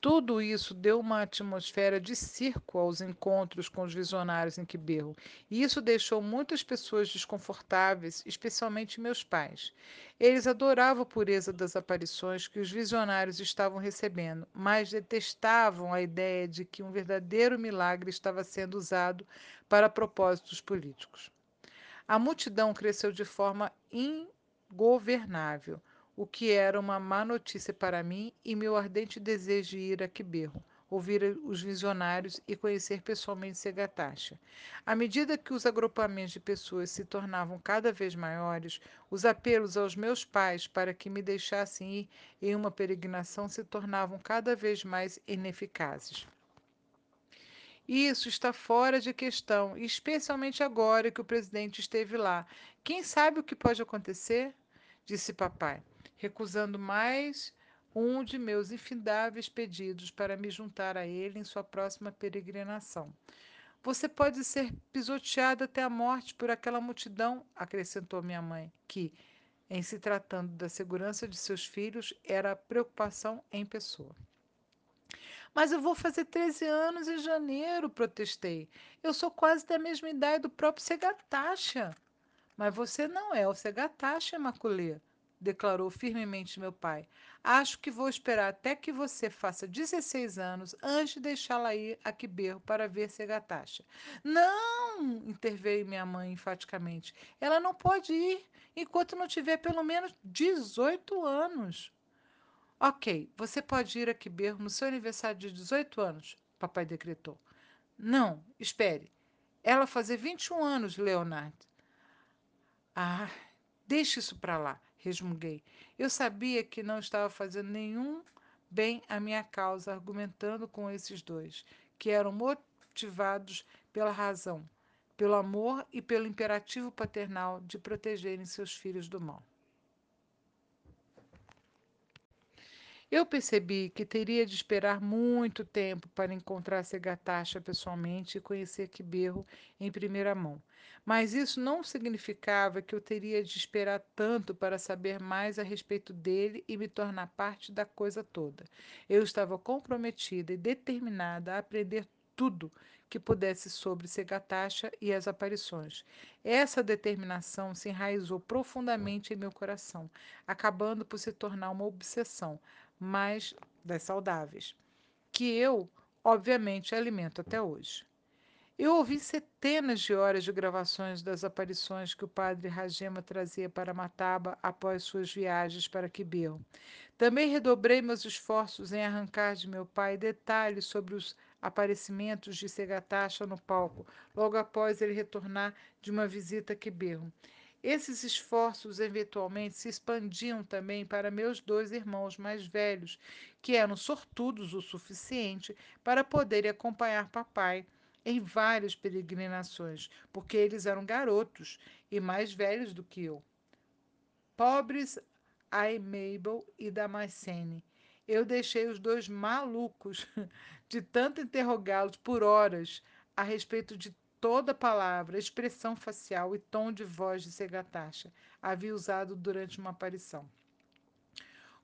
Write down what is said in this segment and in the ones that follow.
Tudo isso deu uma atmosfera de circo aos encontros com os visionários em Quiberro, e isso deixou muitas pessoas desconfortáveis, especialmente meus pais. Eles adoravam a pureza das aparições que os visionários estavam recebendo, mas detestavam a ideia de que um verdadeiro milagre estava sendo usado para propósitos políticos. A multidão cresceu de forma ingovernável o que era uma má notícia para mim e meu ardente desejo de ir a Quiberro, ouvir os visionários e conhecer pessoalmente Segatacha. À medida que os agrupamentos de pessoas se tornavam cada vez maiores, os apelos aos meus pais para que me deixassem ir em uma peregrinação se tornavam cada vez mais ineficazes. Isso está fora de questão, especialmente agora que o presidente esteve lá. Quem sabe o que pode acontecer? Disse papai recusando mais um de meus infindáveis pedidos para me juntar a ele em sua próxima peregrinação. Você pode ser pisoteado até a morte por aquela multidão, acrescentou minha mãe, que, em se tratando da segurança de seus filhos, era preocupação em pessoa. Mas eu vou fazer 13 anos em janeiro, protestei. Eu sou quase da mesma idade do próprio Segatacha. Mas você não é o Segatacha, Maculê declarou firmemente meu pai. Acho que vou esperar até que você faça 16 anos antes de deixá-la ir a Quiberro para ver Segatacha. Não, interveio minha mãe enfaticamente. Ela não pode ir enquanto não tiver pelo menos 18 anos. Ok, você pode ir a Quiberro no seu aniversário de 18 anos, papai decretou. Não, espere. Ela fazer 21 anos, Leonardo. Ah, deixe isso para lá resmunguei. Eu sabia que não estava fazendo nenhum bem à minha causa, argumentando com esses dois, que eram motivados pela razão, pelo amor e pelo imperativo paternal de protegerem seus filhos do mal. Eu percebi que teria de esperar muito tempo para encontrar Segatacha pessoalmente e conhecer Quiberro em primeira mão. Mas isso não significava que eu teria de esperar tanto para saber mais a respeito dele e me tornar parte da coisa toda. Eu estava comprometida e determinada a aprender tudo que pudesse sobre Segatacha e as aparições. Essa determinação se enraizou profundamente em meu coração, acabando por se tornar uma obsessão, mas das saudáveis, que eu, obviamente, alimento até hoje. Eu ouvi centenas de horas de gravações das aparições que o padre Ragema trazia para Mataba após suas viagens para Quiberro. Também redobrei meus esforços em arrancar de meu pai detalhes sobre os aparecimentos de Segatacha no palco, logo após ele retornar de uma visita a Quiberro. Esses esforços eventualmente se expandiam também para meus dois irmãos mais velhos, que eram sortudos o suficiente para poderem acompanhar papai em várias peregrinações, porque eles eram garotos e mais velhos do que eu. Pobres Ai Mabel e Damascene. Eu deixei os dois malucos de tanto interrogá-los por horas a respeito de toda palavra, expressão facial e tom de voz de Segatacha havia usado durante uma aparição.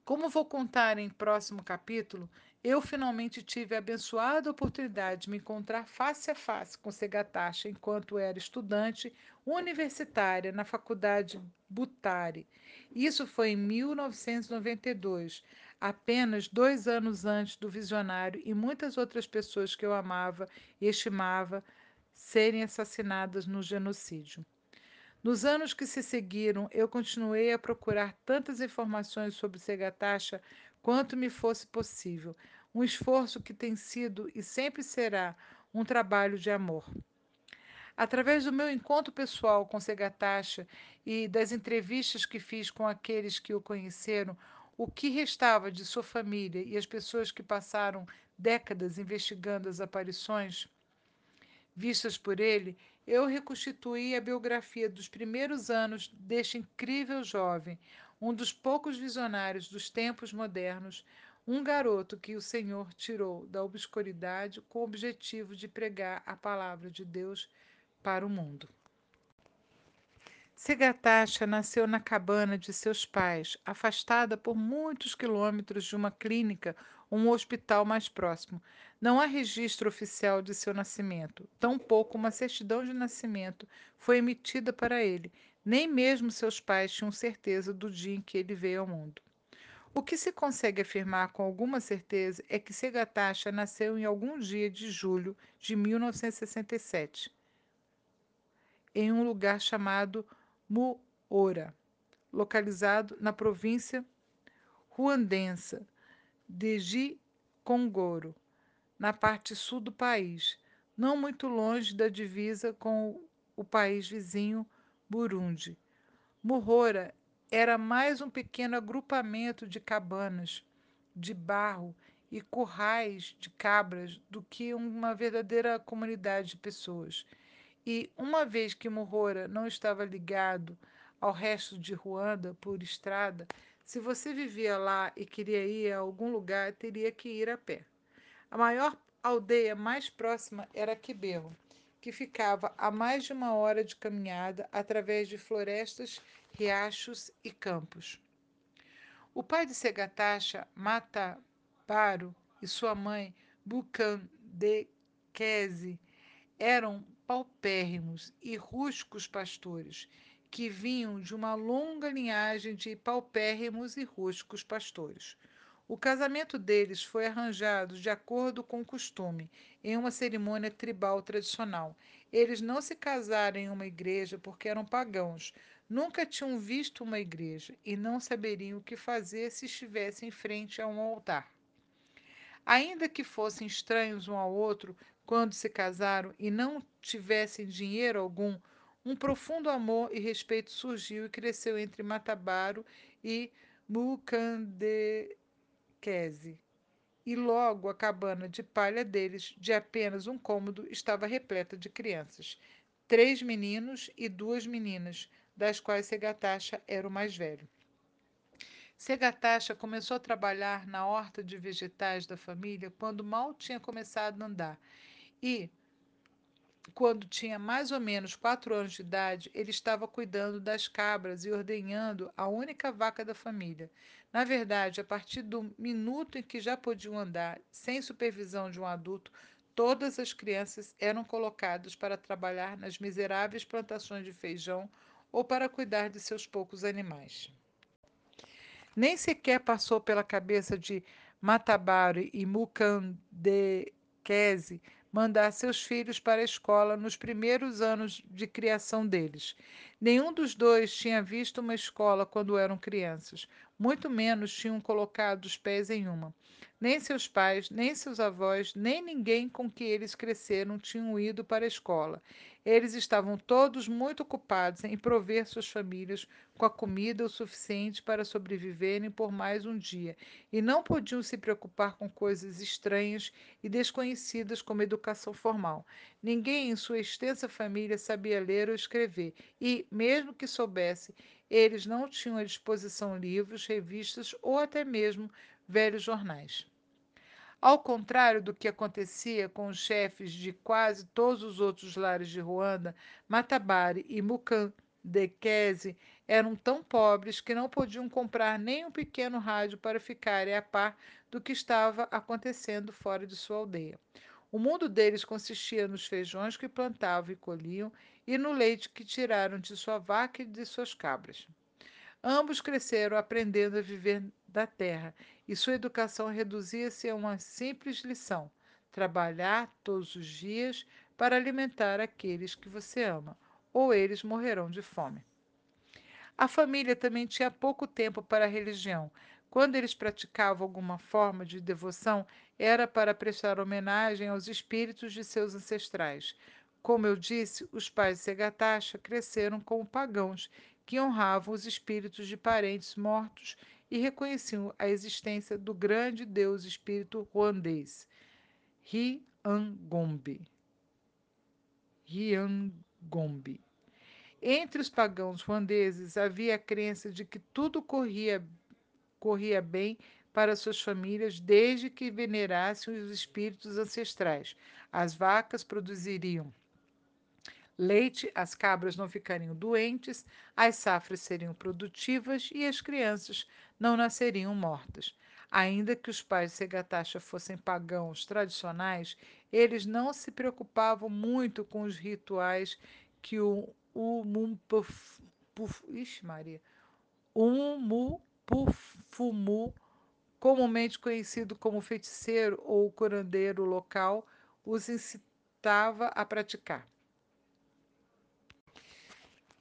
Como vou contar em próximo capítulo, eu finalmente tive a abençoada oportunidade de me encontrar face a face com Segatacha enquanto era estudante universitária na Faculdade Butari. Isso foi em 1992, apenas dois anos antes do visionário e muitas outras pessoas que eu amava e estimava serem assassinadas no genocídio. Nos anos que se seguiram, eu continuei a procurar tantas informações sobre Segatacha quanto me fosse possível, um esforço que tem sido e sempre será um trabalho de amor. Através do meu encontro pessoal com Segatacha e das entrevistas que fiz com aqueles que o conheceram, o que restava de sua família e as pessoas que passaram décadas investigando as aparições vistas por ele, eu reconstituí a biografia dos primeiros anos deste incrível jovem, um dos poucos visionários dos tempos modernos, um garoto que o Senhor tirou da obscuridade com o objetivo de pregar a palavra de Deus para o mundo. Segatacha nasceu na cabana de seus pais, afastada por muitos quilômetros de uma clínica um hospital mais próximo. Não há registro oficial de seu nascimento, tampouco uma certidão de nascimento foi emitida para ele. Nem mesmo seus pais tinham certeza do dia em que ele veio ao mundo. O que se consegue afirmar com alguma certeza é que Segatacha nasceu em algum dia de julho de 1967, em um lugar chamado Muora, localizado na província ruandensa de Gikongoro, na parte sul do país, não muito longe da divisa com o país vizinho Burundi. Muhora era mais um pequeno agrupamento de cabanas de barro e currais de cabras do que uma verdadeira comunidade de pessoas. E uma vez que Muhora não estava ligado ao resto de Ruanda por estrada, se você vivia lá e queria ir a algum lugar, teria que ir a pé. A maior aldeia mais próxima era Quiberro, que ficava a mais de uma hora de caminhada através de florestas, riachos e campos. O pai de Segatacha, Matabaro, e sua mãe, Bucandekese, eram paupérrimos e rústicos pastores, que vinham de uma longa linhagem de paupérrimos e rústicos pastores. O casamento deles foi arranjado de acordo com o costume, em uma cerimônia tribal tradicional. Eles não se casaram em uma igreja porque eram pagãos, nunca tinham visto uma igreja e não saberiam o que fazer se estivessem em frente a um altar. Ainda que fossem estranhos um ao outro, quando se casaram e não tivessem dinheiro algum, um profundo amor e respeito surgiu e cresceu entre Matabaro e Mukandekese. E logo a cabana de palha deles, de apenas um cômodo, estava repleta de crianças. Três meninos e duas meninas, das quais Segatacha era o mais velho. Segatacha começou a trabalhar na horta de vegetais da família quando mal tinha começado a andar e, quando tinha mais ou menos quatro anos de idade, ele estava cuidando das cabras e ordenhando a única vaca da família. Na verdade, a partir do minuto em que já podiam andar, sem supervisão de um adulto, todas as crianças eram colocadas para trabalhar nas miseráveis plantações de feijão ou para cuidar de seus poucos animais. Nem sequer passou pela cabeça de Matabaro e Mukandekese mandar seus filhos para a escola nos primeiros anos de criação deles. Nenhum dos dois tinha visto uma escola quando eram crianças, muito menos tinham colocado os pés em uma. Nem seus pais, nem seus avós, nem ninguém com que eles cresceram tinham ido para a escola. Eles estavam todos muito ocupados em prover suas famílias com a comida o suficiente para sobreviverem por mais um dia e não podiam se preocupar com coisas estranhas e desconhecidas como educação formal. Ninguém em sua extensa família sabia ler ou escrever e, mesmo que soubesse, eles não tinham à disposição livros, revistas ou até mesmo velhos jornais. Ao contrário do que acontecia com os chefes de quase todos os outros lares de Ruanda, Matabari e Mukandekese eram tão pobres que não podiam comprar nem um pequeno rádio para ficarem a par do que estava acontecendo fora de sua aldeia. O mundo deles consistia nos feijões que plantavam e colhiam e no leite que tiraram de sua vaca e de suas cabras. Ambos cresceram aprendendo a viver da terra e sua educação reduzia-se a uma simples lição: trabalhar todos os dias para alimentar aqueles que você ama, ou eles morrerão de fome. A família também tinha pouco tempo para a religião. Quando eles praticavam alguma forma de devoção, era para prestar homenagem aos espíritos de seus ancestrais. Como eu disse, os pais de Segatacha cresceram como pagãos que honravam os espíritos de parentes mortos e reconheciam a existência do grande deus espírito ruandês, Riangombe. Riangombe. Entre os pagãos ruandeses havia a crença de que tudo corria, corria bem para suas famílias desde que venerassem os espíritos ancestrais. As vacas produziriam leite, as cabras não ficariam doentes, as safras seriam produtivas e as crianças não nasceriam mortas. Ainda que os pais de Segatacha fossem pagãos tradicionais, eles não se preocupavam muito com os rituais que o Umupufumu, comumente conhecido como feiticeiro ou curandeiro local, os incitava a praticar.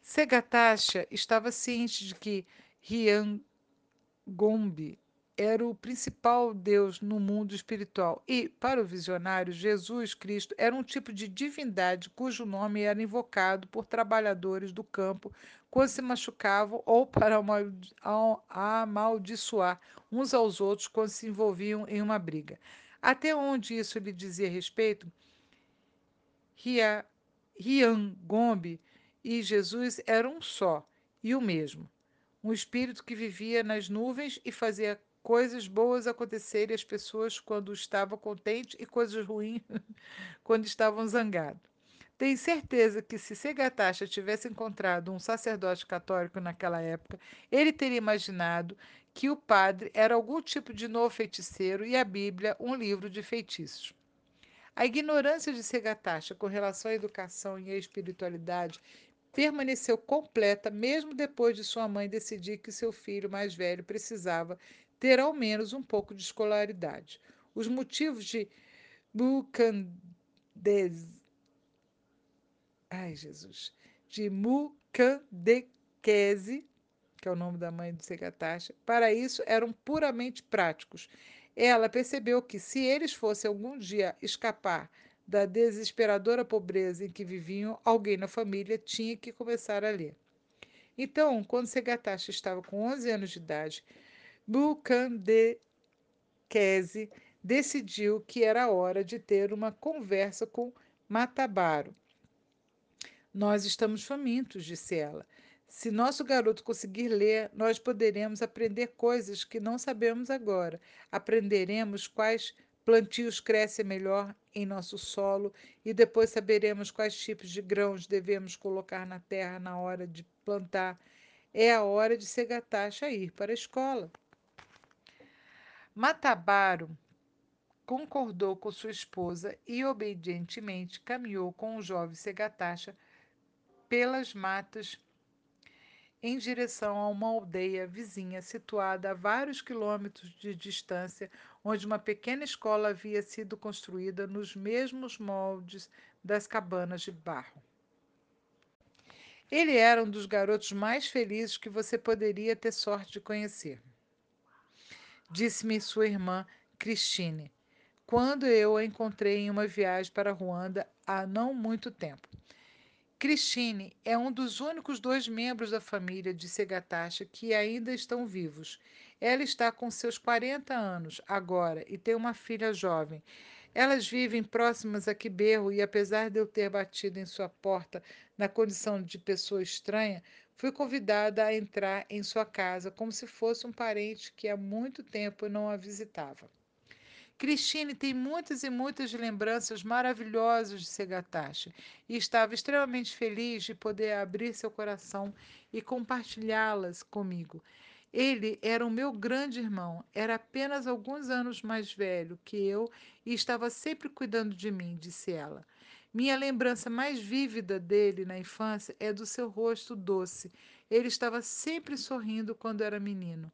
Segatacha estava ciente de que Ryangombe era o principal deus no mundo espiritual e, para o visionário, Jesus Cristo era um tipo de divindade cujo nome era invocado por trabalhadores do campo quando se machucavam ou para amaldiçoar uns aos outros quando se envolviam em uma briga. Até onde isso lhe dizia respeito, Ryangombe e Jesus eram um só e o mesmo. Um espírito que vivia nas nuvens e fazia coisas boas acontecerem às pessoas quando estavam contentes e coisas ruins quando estavam zangados. Tenho certeza que se Segatacha tivesse encontrado um sacerdote católico naquela época, ele teria imaginado que o padre era algum tipo de novo feiticeiro e a Bíblia um livro de feitiços. A ignorância de Segatacha com relação à educação e à espiritualidade permaneceu completa mesmo depois de sua mãe decidir que seu filho mais velho precisava ter ao menos um pouco de escolaridade. Os motivos de Mucandes Ai, Jesus, de Mucandequese, que é o nome da mãe de Segatacha, para isso eram puramente práticos. Ela percebeu que, se eles fossem algum dia escapar da desesperadora pobreza em que viviam, alguém na família tinha que começar a ler. Então, quando Segatashi estava com 11 anos de idade, Bukandekese decidiu que era hora de ter uma conversa com Matabaro. Nós estamos famintos, disse ela. Se nosso garoto conseguir ler, nós poderemos aprender coisas que não sabemos agora. Aprenderemos quais plantios crescem melhor em nosso solo e depois saberemos quais tipos de grãos devemos colocar na terra na hora de plantar. É a hora de Segatacha ir para a escola. Matabaro concordou com sua esposa e obedientemente caminhou com o jovem Segatacha pelas matas em direção a uma aldeia vizinha situada a vários quilômetros de distância, onde uma pequena escola havia sido construída nos mesmos moldes das cabanas de barro. Ele era um dos garotos mais felizes que você poderia ter sorte de conhecer. Disse-me sua irmã Christine, quando eu a encontrei em uma viagem para Ruanda há não muito tempo. Christine é um dos únicos dois membros da família de Segatacha que ainda estão vivos. Ela está com seus 40 anos agora e tem uma filha jovem. Elas vivem próximas a Quiberro e, apesar de eu ter batido em sua porta na condição de pessoa estranha, fui convidada a entrar em sua casa como se fosse um parente que há muito tempo não a visitava. Cristine tem muitas e muitas lembranças maravilhosas de Segatacha e estava extremamente feliz de poder abrir seu coração e compartilhá-las comigo. Ele era o meu grande irmão, era apenas alguns anos mais velho que eu e estava sempre cuidando de mim, disse ela. Minha lembrança mais vívida dele na infância é do seu rosto doce. Ele estava sempre sorrindo quando era menino.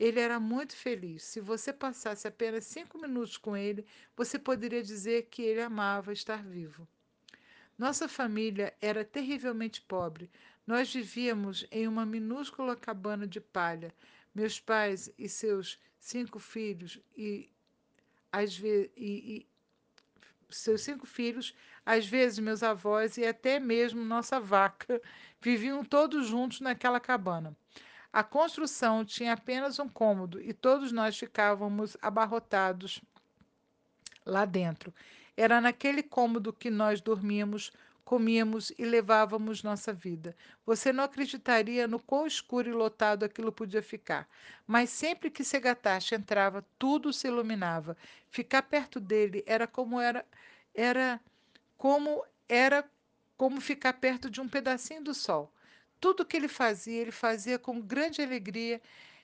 Ele era muito feliz. Se você passasse apenas cinco minutos com ele, você poderia dizer que ele amava estar vivo. Nossa família era terrivelmente pobre. Nós vivíamos em uma minúscula cabana de palha. Meus pais e seus cinco filhos e, às vezes, e, e seus cinco filhos, às vezes meus avós e até mesmo nossa vaca viviam todos juntos naquela cabana. A construção tinha apenas um cômodo e todos nós ficávamos abarrotados lá dentro. Era naquele cômodo que nós dormíamos, comíamos e levávamos nossa vida. Você não acreditaria no quão escuro e lotado aquilo podia ficar. Mas sempre que Segatashi entrava, tudo se iluminava. Ficar perto dele era como era era como era como ficar perto de um pedacinho do sol. Tudo que ele fazia, ele fazia com grande alegria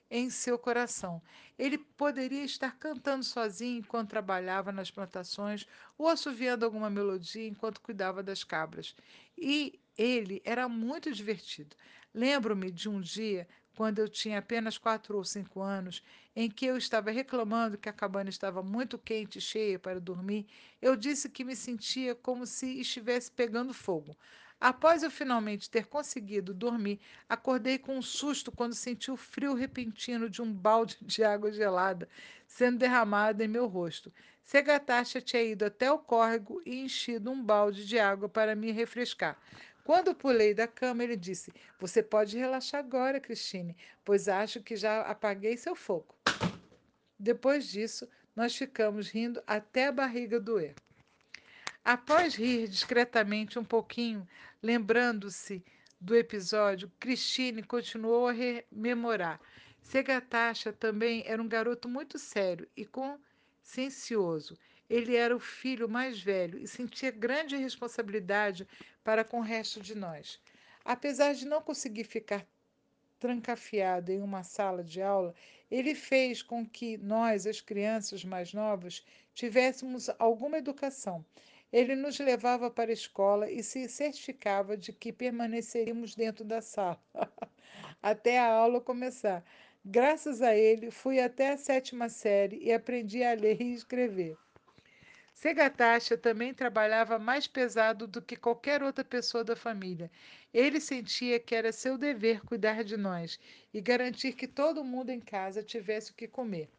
em seu coração. Ele poderia estar cantando sozinho enquanto trabalhava nas plantações ou assoviando alguma melodia enquanto cuidava das cabras. E ele era muito divertido. Lembro-me de um dia, quando eu tinha apenas quatro ou cinco anos, em que eu estava reclamando que a cabana estava muito quente e cheia para dormir. Eu disse que me sentia como se estivesse pegando fogo. Após eu finalmente ter conseguido dormir, acordei com um susto quando senti o frio repentino de um balde de água gelada sendo derramado em meu rosto. Segatacha tinha ido até o córrego e enchido um balde de água para me refrescar. Quando pulei da cama, ele disse: Você pode relaxar agora, Christine, pois acho que já apaguei seu fogo. Depois disso, nós ficamos rindo até a barriga doer. Após rir discretamente um pouquinho, lembrando-se do episódio, Christine continuou a rememorar. Segatacha também era um garoto muito sério e consciencioso. Ele era o filho mais velho e sentia grande responsabilidade para com o resto de nós. Apesar de não conseguir ficar trancafiado em uma sala de aula, ele fez com que nós, as crianças mais novas, tivéssemos alguma educação. Ele nos levava para a escola e se certificava de que permaneceríamos dentro da sala até a aula começar. Graças a ele, fui até a sétima série e aprendi a ler e escrever. Segatacha também trabalhava mais pesado do que qualquer outra pessoa da família. Ele sentia que era seu dever cuidar de nós e garantir que todo mundo em casa tivesse o que comer.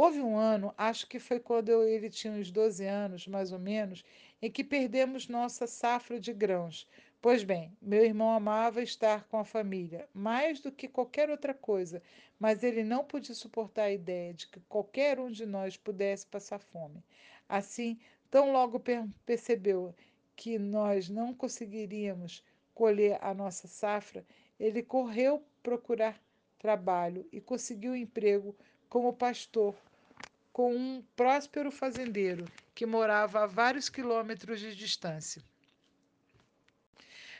Houve um ano, acho que foi quando ele tinha uns 12 anos, mais ou menos, em que perdemos nossa safra de grãos. Pois bem, meu irmão amava estar com a família, mais do que qualquer outra coisa, mas ele não podia suportar a ideia de que qualquer um de nós pudesse passar fome. Assim, tão logo percebeu que nós não conseguiríamos colher a nossa safra, ele correu procurar trabalho e conseguiu emprego como pastor com um próspero fazendeiro que morava a vários quilômetros de distância.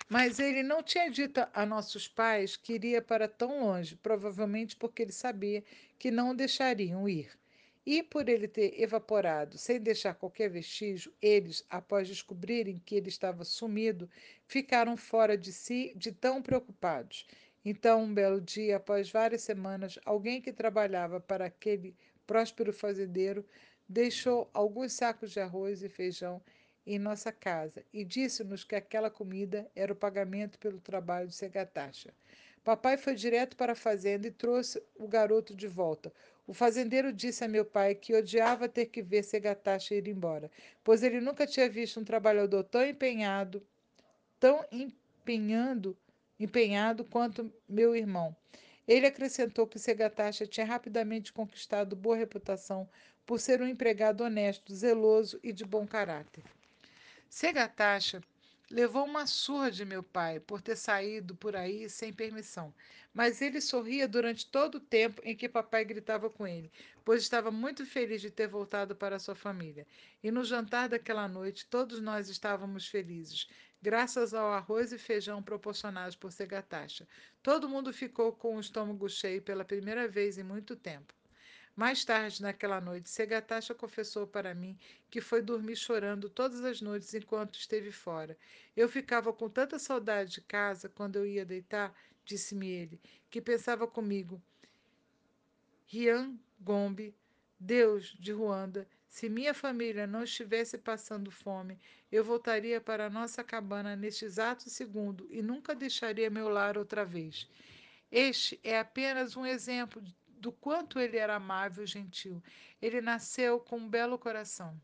Mas ele não tinha dito a nossos pais que iria para tão longe, provavelmente porque ele sabia que não deixariam ir. E por ele ter evaporado sem deixar qualquer vestígio, eles, após descobrirem que ele estava sumido, ficaram fora de si de tão preocupados. Então, um belo dia, após várias semanas, alguém que trabalhava para aquele próspero fazendeiro deixou alguns sacos de arroz e feijão em nossa casa e disse-nos que aquela comida era o pagamento pelo trabalho de Segatacha. Papai foi direto para a fazenda e trouxe o garoto de volta. O fazendeiro disse a meu pai que odiava ter que ver Segatacha ir embora, pois ele nunca tinha visto um trabalhador tão empenhado, tão empenhando, empenhado quanto meu irmão. Ele acrescentou que Segatacha tinha rapidamente conquistado boa reputação por ser um empregado honesto, zeloso e de bom caráter. Segatacha Levou uma surra de meu pai por ter saído por aí sem permissão, mas ele sorria durante todo o tempo em que papai gritava com ele, pois estava muito feliz de ter voltado para sua família. E no jantar daquela noite, todos nós estávamos felizes, graças ao arroz e feijão proporcionados por Segatacha. Todo mundo ficou com o estômago cheio pela primeira vez em muito tempo. Mais tarde, naquela noite, Segatacha confessou para mim que foi dormir chorando todas as noites enquanto esteve fora. Eu ficava com tanta saudade de casa quando eu ia deitar, disse-me ele, que pensava comigo. Rian Gombe, Deus de Ruanda, se minha família não estivesse passando fome, eu voltaria para a nossa cabana neste exato segundo e nunca deixaria meu lar outra vez. Este é apenas um exemplo do quanto ele era amável e gentil. Ele nasceu com um belo coração.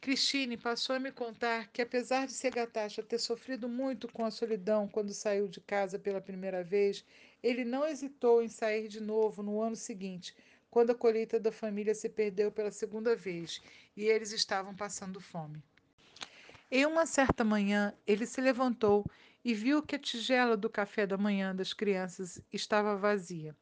Christine passou a me contar que, apesar de Segatacha ter sofrido muito com a solidão quando saiu de casa pela primeira vez, ele não hesitou em sair de novo no ano seguinte, quando a colheita da família se perdeu pela segunda vez e eles estavam passando fome. Em uma certa manhã, ele se levantou e viu que a tigela do café da manhã das crianças estava vazia.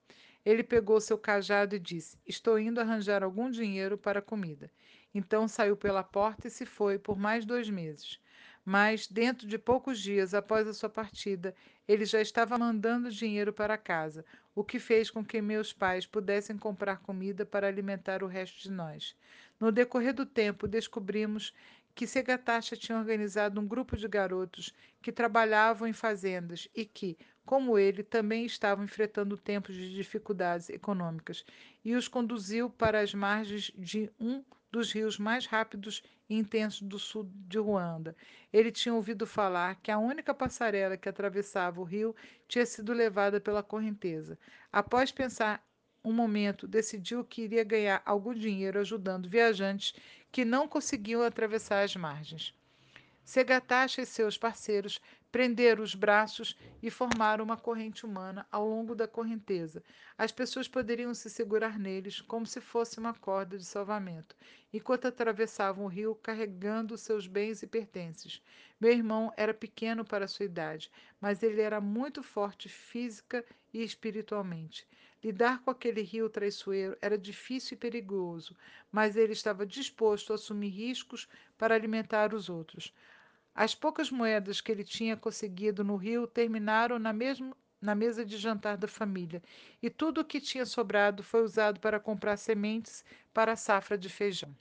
Ele pegou seu cajado e disse: Estou indo arranjar algum dinheiro para comida. Então saiu pela porta e se foi por mais dois meses. Mas dentro de poucos dias após a sua partida, ele já estava mandando dinheiro para casa, o que fez com que meus pais pudessem comprar comida para alimentar o resto de nós. No decorrer do tempo, descobrimos que Segatacha tinha organizado um grupo de garotos que trabalhavam em fazendas e que, como ele, também estavam enfrentando tempos de dificuldades econômicas, e os conduziu para as margens de um dos rios mais rápidos e intensos do sul de Ruanda. Ele tinha ouvido falar que a única passarela que atravessava o rio tinha sido levada pela correnteza. Após pensar um momento, decidiu que iria ganhar algum dinheiro ajudando viajantes que não conseguiam atravessar as margens. Segatacha e seus parceiros prenderam os braços e formaram uma corrente humana ao longo da correnteza. As pessoas poderiam se segurar neles como se fosse uma corda de salvamento, enquanto atravessavam o rio carregando seus bens e pertences. Meu irmão era pequeno para sua idade, mas ele era muito forte física e espiritualmente. Lidar com aquele rio traiçoeiro era difícil e perigoso, mas ele estava disposto a assumir riscos para alimentar os outros. As poucas moedas que ele tinha conseguido no rio terminaram na, na mesa de jantar da família, e tudo o que tinha sobrado foi usado para comprar sementes para a safra de feijão.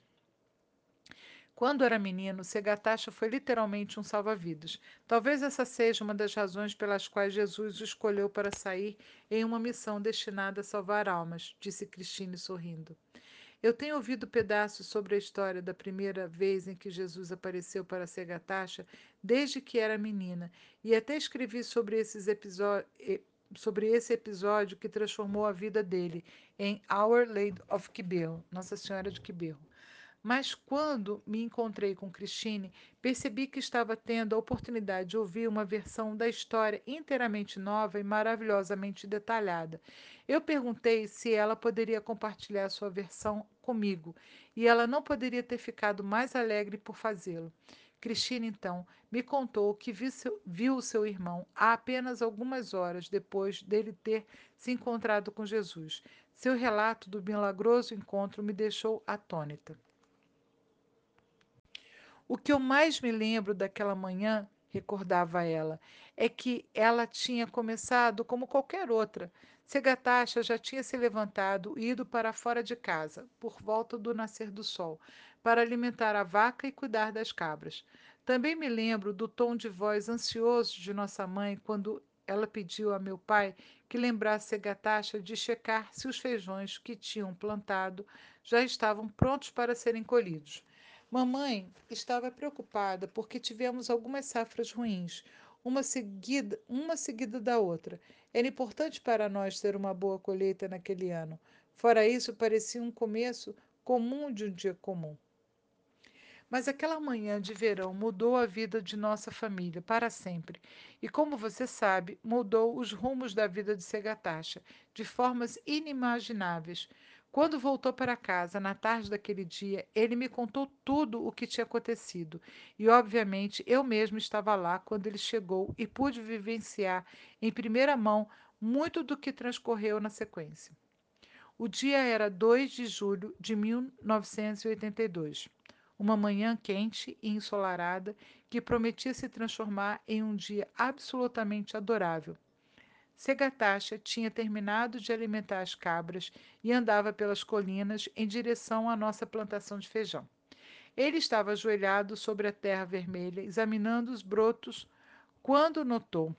Quando era menino, Segatacha foi literalmente um salva-vidas. Talvez essa seja uma das razões pelas quais Jesus o escolheu para sair em uma missão destinada a salvar almas, disse Cristine sorrindo. Eu tenho ouvido pedaços sobre a história da primeira vez em que Jesus apareceu para Segatacha desde que era menina, e até escrevi sobre, esses sobre esse episódio que transformou a vida dele em Our Lady of Kibeho, Nossa Senhora de Kibeho. Mas quando me encontrei com Christine, percebi que estava tendo a oportunidade de ouvir uma versão da história inteiramente nova e maravilhosamente detalhada. Eu perguntei se ela poderia compartilhar sua versão comigo, e ela não poderia ter ficado mais alegre por fazê-lo. Cristina, então, me contou que viu seu, viu seu irmão há apenas algumas horas depois dele ter se encontrado com Jesus. Seu relato do milagroso encontro me deixou atônita. O que eu mais me lembro daquela manhã, recordava ela, é que ela tinha começado como qualquer outra. Segatacha já tinha se levantado e ido para fora de casa, por volta do nascer do sol, para alimentar a vaca e cuidar das cabras. Também me lembro do tom de voz ansioso de nossa mãe quando ela pediu a meu pai que lembrasse Segatacha de checar se os feijões que tinham plantado já estavam prontos para serem colhidos. Mamãe estava preocupada porque tivemos algumas safras ruins, uma seguida, uma seguida da outra. Era importante para nós ter uma boa colheita naquele ano. Fora isso, parecia um começo comum de um dia comum. Mas aquela manhã de verão mudou a vida de nossa família para sempre. E como você sabe, mudou os rumos da vida de Segatacha de formas inimagináveis. Quando voltou para casa na tarde daquele dia, ele me contou tudo o que tinha acontecido. E, obviamente, eu mesmo estava lá quando ele chegou e pude vivenciar em primeira mão muito do que transcorreu na sequência. O dia era 2 de julho de 1982 uma manhã quente e ensolarada que prometia se transformar em um dia absolutamente adorável. Segatacha tinha terminado de alimentar as cabras e andava pelas colinas em direção à nossa plantação de feijão. Ele estava ajoelhado sobre a terra vermelha, examinando os brotos, quando notou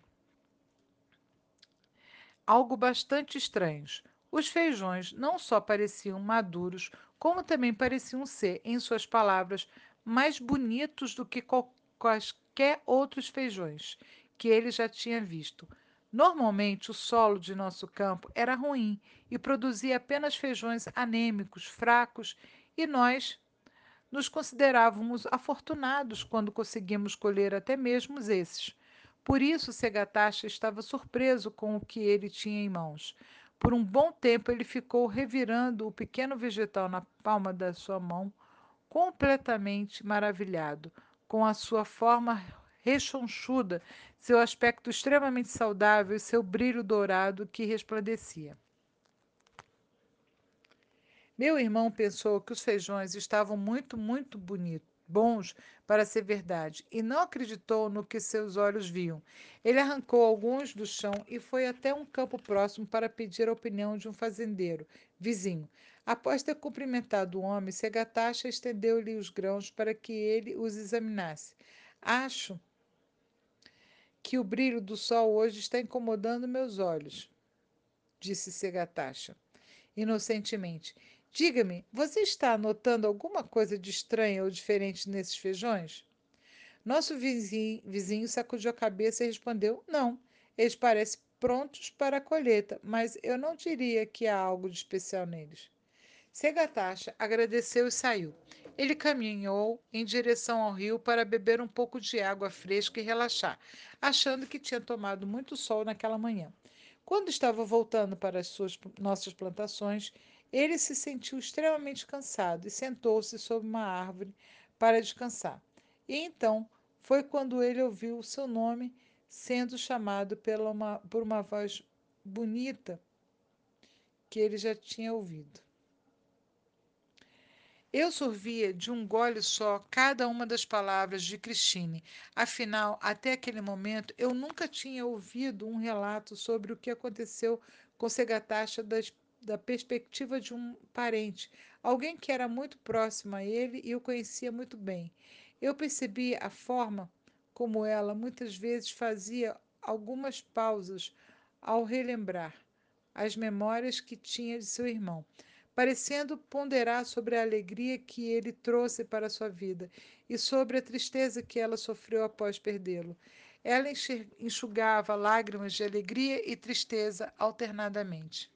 algo bastante estranho. Os feijões não só pareciam maduros, como também pareciam ser, em suas palavras, mais bonitos do que quaisquer outros feijões que ele já tinha visto. Normalmente, o solo de nosso campo era ruim e produzia apenas feijões anêmicos, fracos, e nós nos considerávamos afortunados quando conseguimos colher até mesmo esses. Por isso, Segatacha estava surpreso com o que ele tinha em mãos. Por um bom tempo ele ficou revirando o pequeno vegetal na palma da sua mão, completamente maravilhado, com a sua forma rechonchuda, seu aspecto extremamente saudável e seu brilho dourado que resplandecia. Meu irmão pensou que os feijões estavam muito, muito bonito, bons para ser verdade e não acreditou no que seus olhos viam. Ele arrancou alguns do chão e foi até um campo próximo para pedir a opinião de um fazendeiro vizinho. Após ter cumprimentado o homem, Segatacha estendeu-lhe os grãos para que ele os examinasse. Acho que o brilho do sol hoje está incomodando meus olhos, disse Segatacha, inocentemente. Diga-me, você está notando alguma coisa de estranha ou diferente nesses feijões? Nosso vizinho, vizinho sacudiu a cabeça e respondeu: Não, eles parecem prontos para a colheita, mas eu não diria que há algo de especial neles. Segatacha agradeceu e saiu. Ele caminhou em direção ao rio para beber um pouco de água fresca e relaxar, achando que tinha tomado muito sol naquela manhã. Quando estava voltando para as suas, nossas plantações, ele se sentiu extremamente cansado e sentou-se sob uma árvore para descansar. E então foi quando ele ouviu o seu nome sendo chamado pela uma, por uma voz bonita que ele já tinha ouvido. Eu sorvia de um gole só cada uma das palavras de Christine. Afinal, até aquele momento, eu nunca tinha ouvido um relato sobre o que aconteceu com Segatacha das, da perspectiva de um parente, alguém que era muito próximo a ele e o conhecia muito bem. Eu percebi a forma como ela muitas vezes fazia algumas pausas ao relembrar as memórias que tinha de seu irmão parecendo ponderar sobre a alegria que ele trouxe para sua vida e sobre a tristeza que ela sofreu após perdê-lo. Ela enxugava lágrimas de alegria e tristeza alternadamente.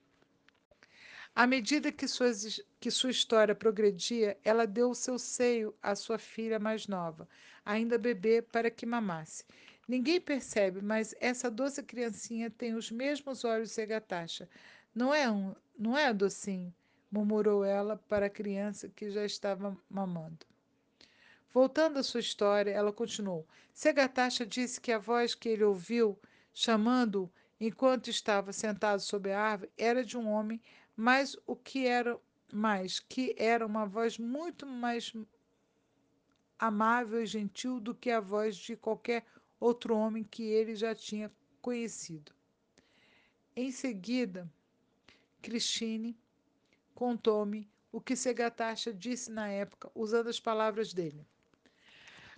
À medida que, suas, que sua história progredia, ela deu o seu seio à sua filha mais nova, ainda bebê, para que mamasse. Ninguém percebe, mas essa doce criancinha tem os mesmos olhos de Gatacha. Não é um, não é docinho? Murmurou ela para a criança que já estava mamando. Voltando à sua história, ela continuou. Segatacha disse que a voz que ele ouviu, chamando-o enquanto estava sentado sob a árvore, era de um homem, mas o que era mais, que era uma voz muito mais amável e gentil do que a voz de qualquer outro homem que ele já tinha conhecido. Em seguida, Christine contou-me o que Segatacha disse na época, usando as palavras dele.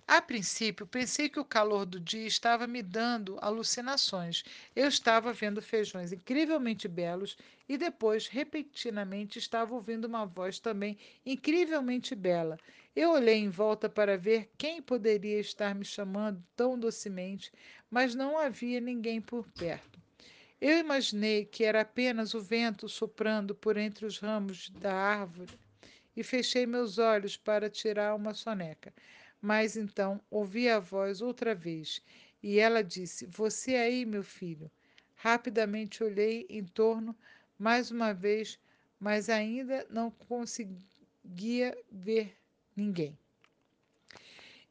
A princípio, pensei que o calor do dia estava me dando alucinações. Eu estava vendo feijões incrivelmente belos e depois, repentinamente, estava ouvindo uma voz também incrivelmente bela. Eu olhei em volta para ver quem poderia estar me chamando tão docemente, mas não havia ninguém por perto. Eu imaginei que era apenas o vento soprando por entre os ramos da árvore e fechei meus olhos para tirar uma soneca. Mas então ouvi a voz outra vez e ela disse: Você aí, meu filho? Rapidamente olhei em torno mais uma vez, mas ainda não conseguia ver ninguém.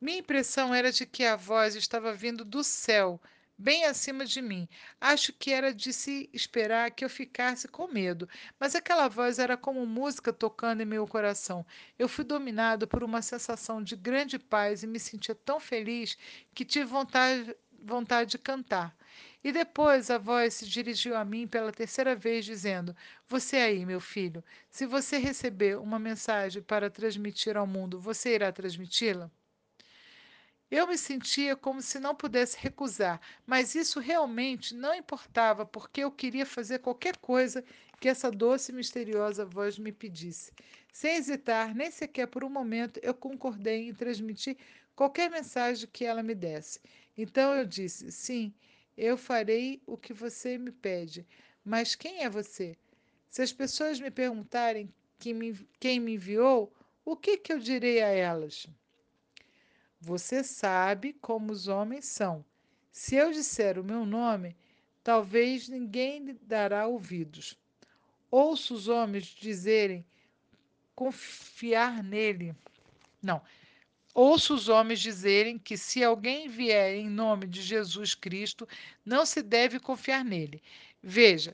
Minha impressão era de que a voz estava vindo do céu bem acima de mim. Acho que era de se esperar que eu ficasse com medo, mas aquela voz era como música tocando em meu coração. Eu fui dominado por uma sensação de grande paz e me sentia tão feliz que tive vontade, vontade de cantar. E depois a voz se dirigiu a mim pela terceira vez, dizendo: Você aí, meu filho, se você receber uma mensagem para transmitir ao mundo, você irá transmiti-la? Eu me sentia como se não pudesse recusar, mas isso realmente não importava, porque eu queria fazer qualquer coisa que essa doce e misteriosa voz me pedisse. Sem hesitar, nem sequer por um momento, eu concordei em transmitir qualquer mensagem que ela me desse. Então eu disse: Sim, eu farei o que você me pede. Mas quem é você? Se as pessoas me perguntarem quem me, quem me enviou, o que, que eu direi a elas? Você sabe como os homens são. Se eu disser o meu nome, talvez ninguém lhe dará ouvidos. Ouço os homens dizerem confiar nele. Não. Ouço os homens dizerem que se alguém vier em nome de Jesus Cristo, não se deve confiar nele. Veja,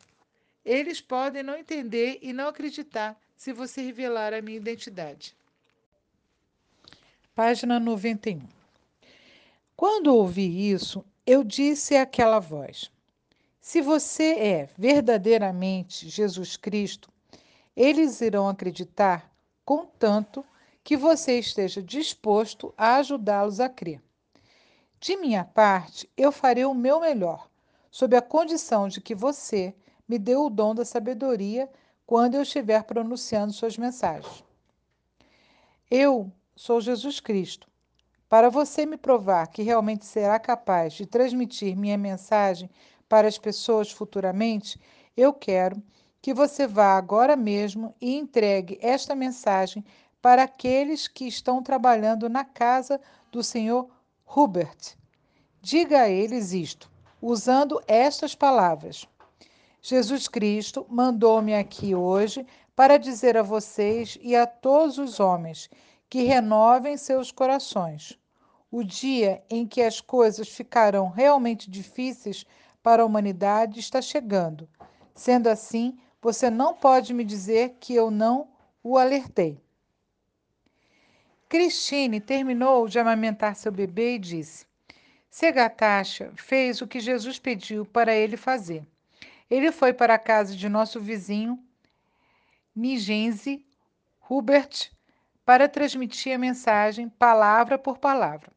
eles podem não entender e não acreditar se você revelar a minha identidade. Página 91. Quando ouvi isso, eu disse àquela voz: Se você é verdadeiramente Jesus Cristo, eles irão acreditar, contanto que você esteja disposto a ajudá-los a crer. De minha parte, eu farei o meu melhor, sob a condição de que você me dê o dom da sabedoria quando eu estiver pronunciando suas mensagens. Eu sou Jesus Cristo. Para você me provar que realmente será capaz de transmitir minha mensagem para as pessoas futuramente, eu quero que você vá agora mesmo e entregue esta mensagem para aqueles que estão trabalhando na casa do Sr. Hubert. Diga a eles isto, usando estas palavras. Jesus Cristo mandou-me aqui hoje para dizer a vocês e a todos os homens que renovem seus corações. O dia em que as coisas ficarão realmente difíceis para a humanidade está chegando. Sendo assim, você não pode me dizer que eu não o alertei. Christine terminou de amamentar seu bebê e disse: Segatacha fez o que Jesus pediu para ele fazer. Ele foi para a casa de nosso vizinho, Nigenzi Hubert, para transmitir a mensagem palavra por palavra.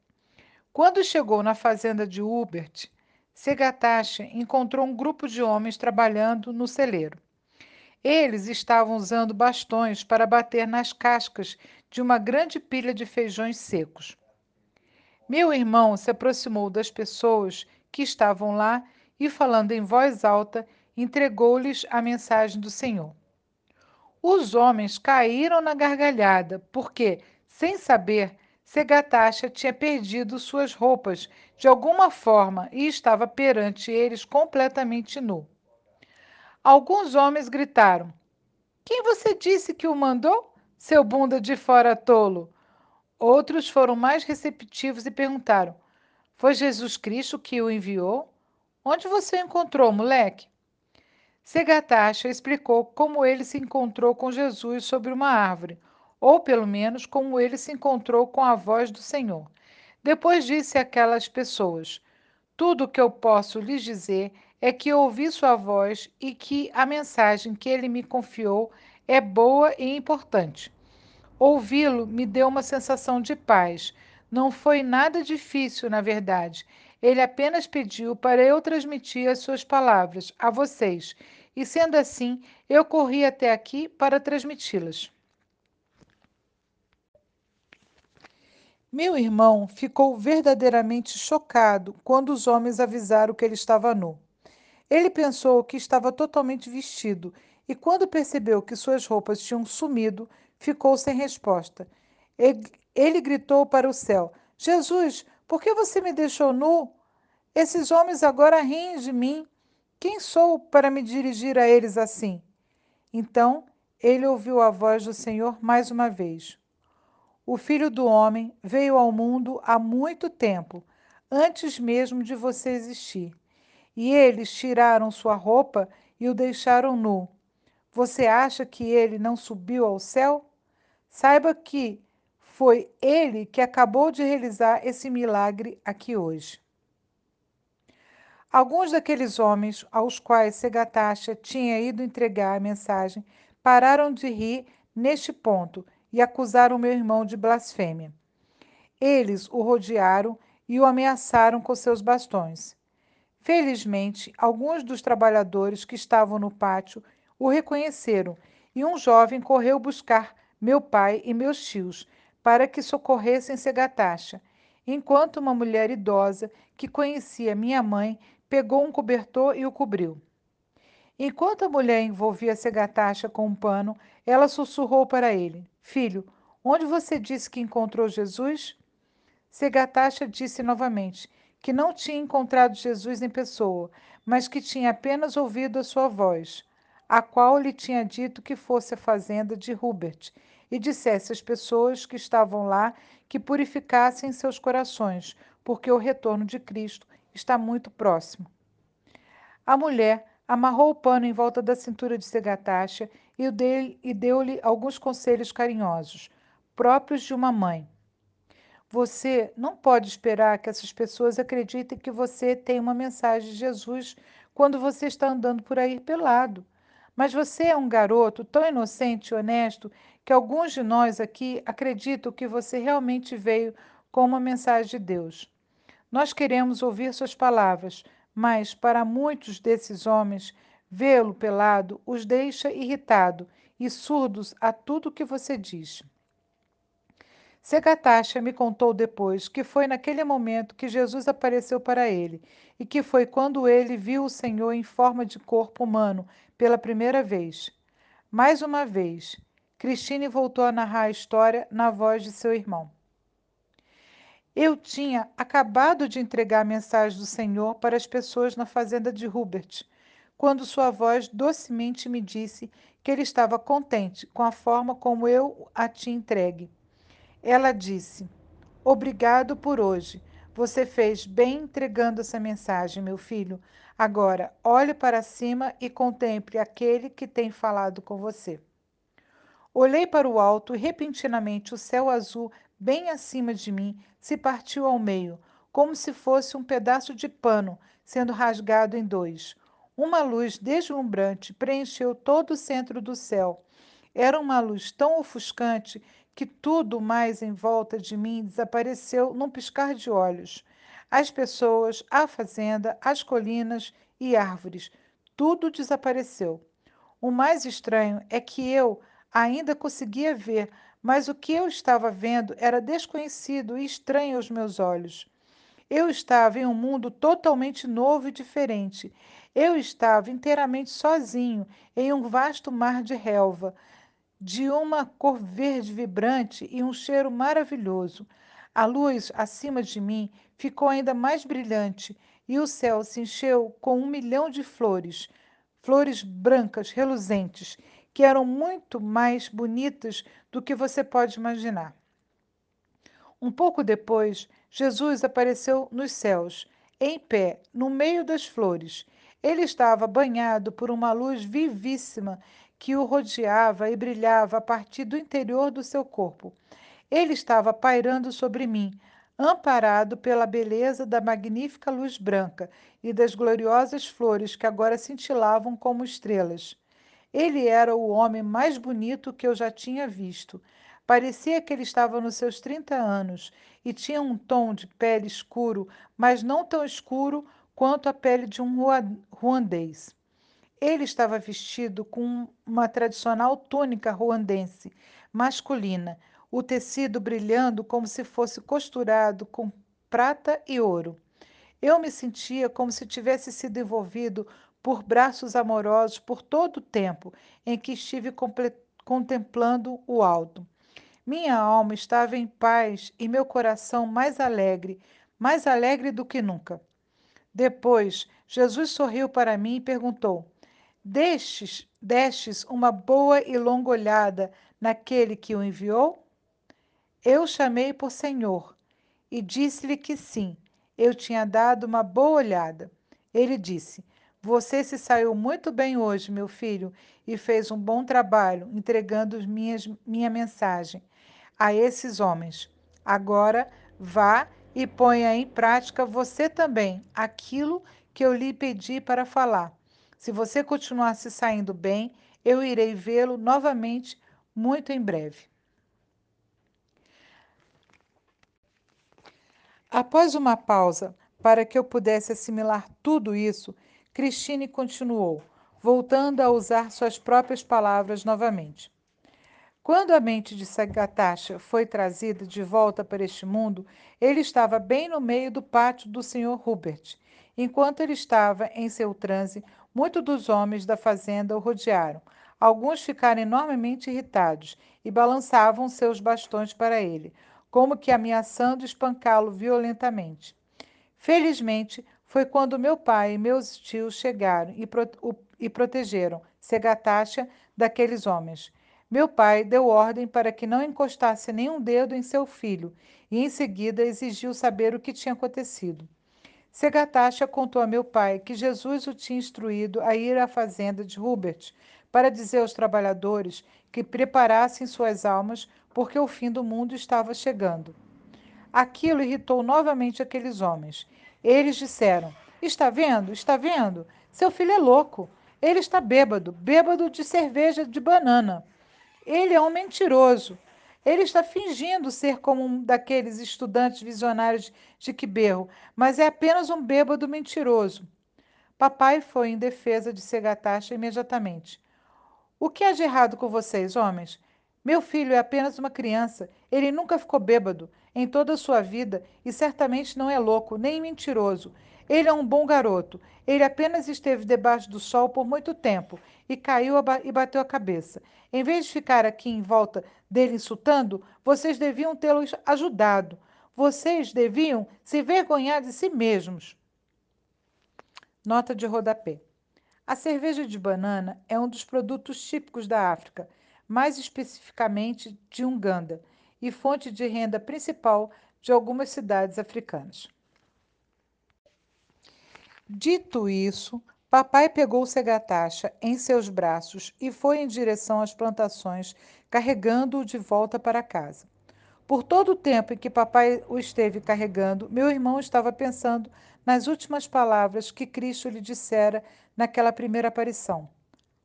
Quando chegou na fazenda de Hubert, Segatacha encontrou um grupo de homens trabalhando no celeiro. Eles estavam usando bastões para bater nas cascas de uma grande pilha de feijões secos. Meu irmão se aproximou das pessoas que estavam lá e, falando em voz alta, entregou-lhes a mensagem do Senhor. Os homens caíram na gargalhada, porque, sem saber, Segatacha tinha perdido suas roupas de alguma forma e estava perante eles completamente nu. Alguns homens gritaram: Quem você disse que o mandou? Seu bunda de fora tolo. Outros foram mais receptivos e perguntaram: Foi Jesus Cristo que o enviou? Onde você o encontrou, moleque? Segatacha explicou como ele se encontrou com Jesus sobre uma árvore, ou pelo menos como ele se encontrou com a voz do Senhor. Depois disse àquelas pessoas: Tudo o que eu posso lhes dizer é que ouvi sua voz e que a mensagem que ele me confiou é boa e importante. Ouvi-lo me deu uma sensação de paz. Não foi nada difícil, na verdade. Ele apenas pediu para eu transmitir as suas palavras a vocês, e sendo assim, eu corri até aqui para transmiti-las. Meu irmão ficou verdadeiramente chocado quando os homens avisaram que ele estava nu. Ele pensou que estava totalmente vestido e, quando percebeu que suas roupas tinham sumido, ficou sem resposta. Ele gritou para o céu: Jesus, por que você me deixou nu? Esses homens agora riem de mim. Quem sou para me dirigir a eles assim? Então ele ouviu a voz do Senhor mais uma vez. O filho do homem veio ao mundo há muito tempo, antes mesmo de você existir. E eles tiraram sua roupa e o deixaram nu. Você acha que ele não subiu ao céu? Saiba que foi ele que acabou de realizar esse milagre aqui hoje. Alguns daqueles homens aos quais Segatacha tinha ido entregar a mensagem pararam de rir neste ponto e acusaram meu irmão de blasfêmia. Eles o rodearam e o ameaçaram com seus bastões. Felizmente, alguns dos trabalhadores que estavam no pátio o reconheceram e um jovem correu buscar meu pai e meus tios para que socorressem Segatacha, enquanto uma mulher idosa que conhecia minha mãe pegou um cobertor e o cobriu. Enquanto a mulher envolvia Segatacha com um pano, ela sussurrou para ele: Filho, onde você disse que encontrou Jesus? Segatacha disse novamente que não tinha encontrado Jesus em pessoa, mas que tinha apenas ouvido a sua voz, a qual lhe tinha dito que fosse a fazenda de Hubert e dissesse às pessoas que estavam lá que purificassem seus corações, porque o retorno de Cristo está muito próximo. A mulher amarrou o pano em volta da cintura de Segatacha e deu-lhe alguns conselhos carinhosos, próprios de uma mãe. Você não pode esperar que essas pessoas acreditem que você tem uma mensagem de Jesus quando você está andando por aí pelado. Mas você é um garoto tão inocente e honesto que alguns de nós aqui acreditam que você realmente veio com uma mensagem de Deus. Nós queremos ouvir suas palavras, mas para muitos desses homens, vê-lo pelado os deixa irritado e surdos a tudo que você diz. Segatacha me contou depois que foi naquele momento que Jesus apareceu para ele e que foi quando ele viu o Senhor em forma de corpo humano pela primeira vez. Mais uma vez, Christine voltou a narrar a história na voz de seu irmão. Eu tinha acabado de entregar a mensagem do Senhor para as pessoas na fazenda de Hubert, quando sua voz docemente me disse que ele estava contente com a forma como eu a tinha entregue. Ela disse: Obrigado por hoje. Você fez bem entregando essa mensagem, meu filho. Agora, olhe para cima e contemple aquele que tem falado com você. Olhei para o alto e repentinamente o céu azul, bem acima de mim, se partiu ao meio, como se fosse um pedaço de pano sendo rasgado em dois. Uma luz deslumbrante preencheu todo o centro do céu. Era uma luz tão ofuscante que tudo mais em volta de mim desapareceu num piscar de olhos. As pessoas, a fazenda, as colinas e árvores, tudo desapareceu. O mais estranho é que eu ainda conseguia ver, mas o que eu estava vendo era desconhecido e estranho aos meus olhos. Eu estava em um mundo totalmente novo e diferente. Eu estava inteiramente sozinho em um vasto mar de relva de uma cor verde vibrante e um cheiro maravilhoso. A luz acima de mim ficou ainda mais brilhante e o céu se encheu com um milhão de flores, flores brancas, reluzentes, que eram muito mais bonitas do que você pode imaginar. Um pouco depois, Jesus apareceu nos céus, em pé, no meio das flores. Ele estava banhado por uma luz vivíssima que o rodeava e brilhava a partir do interior do seu corpo. Ele estava pairando sobre mim, amparado pela beleza da magnífica luz branca e das gloriosas flores que agora cintilavam como estrelas. Ele era o homem mais bonito que eu já tinha visto. Parecia que ele estava nos seus 30 anos e tinha um tom de pele escuro, mas não tão escuro quanto a pele de um ruandês. Ele estava vestido com uma tradicional túnica ruandense, masculina, o tecido brilhando como se fosse costurado com prata e ouro. Eu me sentia como se tivesse sido envolvido por braços amorosos por todo o tempo em que estive contemplando o alto. Minha alma estava em paz e meu coração mais alegre, mais alegre do que nunca. Depois, Jesus sorriu para mim e perguntou: Destes, destes uma boa e longa olhada naquele que o enviou? Eu chamei por Senhor e disse-lhe que sim, eu tinha dado uma boa olhada. Ele disse: Você se saiu muito bem hoje, meu filho, e fez um bom trabalho entregando minhas, minha mensagem a esses homens. Agora vá e ponha em prática você também aquilo que eu lhe pedi para falar. Se você continuar se saindo bem, eu irei vê-lo novamente muito em breve. Após uma pausa, para que eu pudesse assimilar tudo isso, Christine continuou, voltando a usar suas próprias palavras novamente. Quando a mente de Sagatacha foi trazida de volta para este mundo, ele estava bem no meio do pátio do Sr. Hubert. Enquanto ele estava em seu transe, Muitos dos homens da fazenda o rodearam. Alguns ficaram enormemente irritados e balançavam seus bastões para ele, como que ameaçando espancá-lo violentamente. Felizmente, foi quando meu pai e meus tios chegaram e, pro o, e protegeram Segatacha daqueles homens. Meu pai deu ordem para que não encostasse nenhum dedo em seu filho e, em seguida, exigiu saber o que tinha acontecido. Segatacha contou a meu pai que Jesus o tinha instruído a ir à fazenda de Hubert para dizer aos trabalhadores que preparassem suas almas porque o fim do mundo estava chegando. Aquilo irritou novamente aqueles homens. Eles disseram: Está vendo? Está vendo? Seu filho é louco. Ele está bêbado bêbado de cerveja de banana. Ele é um mentiroso. Ele está fingindo ser como um daqueles estudantes visionários de Quiberro, mas é apenas um bêbado mentiroso. Papai foi em defesa de Segatacha imediatamente. O que há de errado com vocês, homens? Meu filho é apenas uma criança. Ele nunca ficou bêbado em toda a sua vida e certamente não é louco, nem mentiroso. Ele é um bom garoto. Ele apenas esteve debaixo do sol por muito tempo e caiu e bateu a cabeça. Em vez de ficar aqui em volta dele insultando, vocês deviam tê-lo ajudado. Vocês deviam se vergonhar de si mesmos. Nota de rodapé. A cerveja de banana é um dos produtos típicos da África, mais especificamente de Uganda, e fonte de renda principal de algumas cidades africanas. Dito isso, papai pegou Segatacha em seus braços e foi em direção às plantações, carregando-o de volta para casa. Por todo o tempo em que papai o esteve carregando, meu irmão estava pensando nas últimas palavras que Cristo lhe dissera naquela primeira aparição.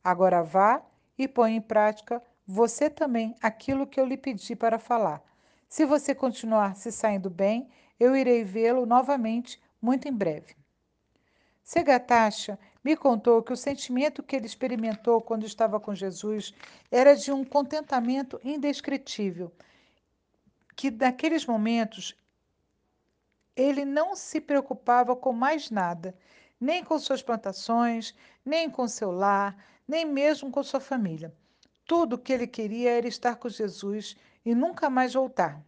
Agora vá e põe em prática você também aquilo que eu lhe pedi para falar. Se você continuar se saindo bem, eu irei vê-lo novamente muito em breve. Segatacha me contou que o sentimento que ele experimentou quando estava com Jesus era de um contentamento indescritível, que naqueles momentos ele não se preocupava com mais nada, nem com suas plantações, nem com seu lar, nem mesmo com sua família. Tudo o que ele queria era estar com Jesus e nunca mais voltar.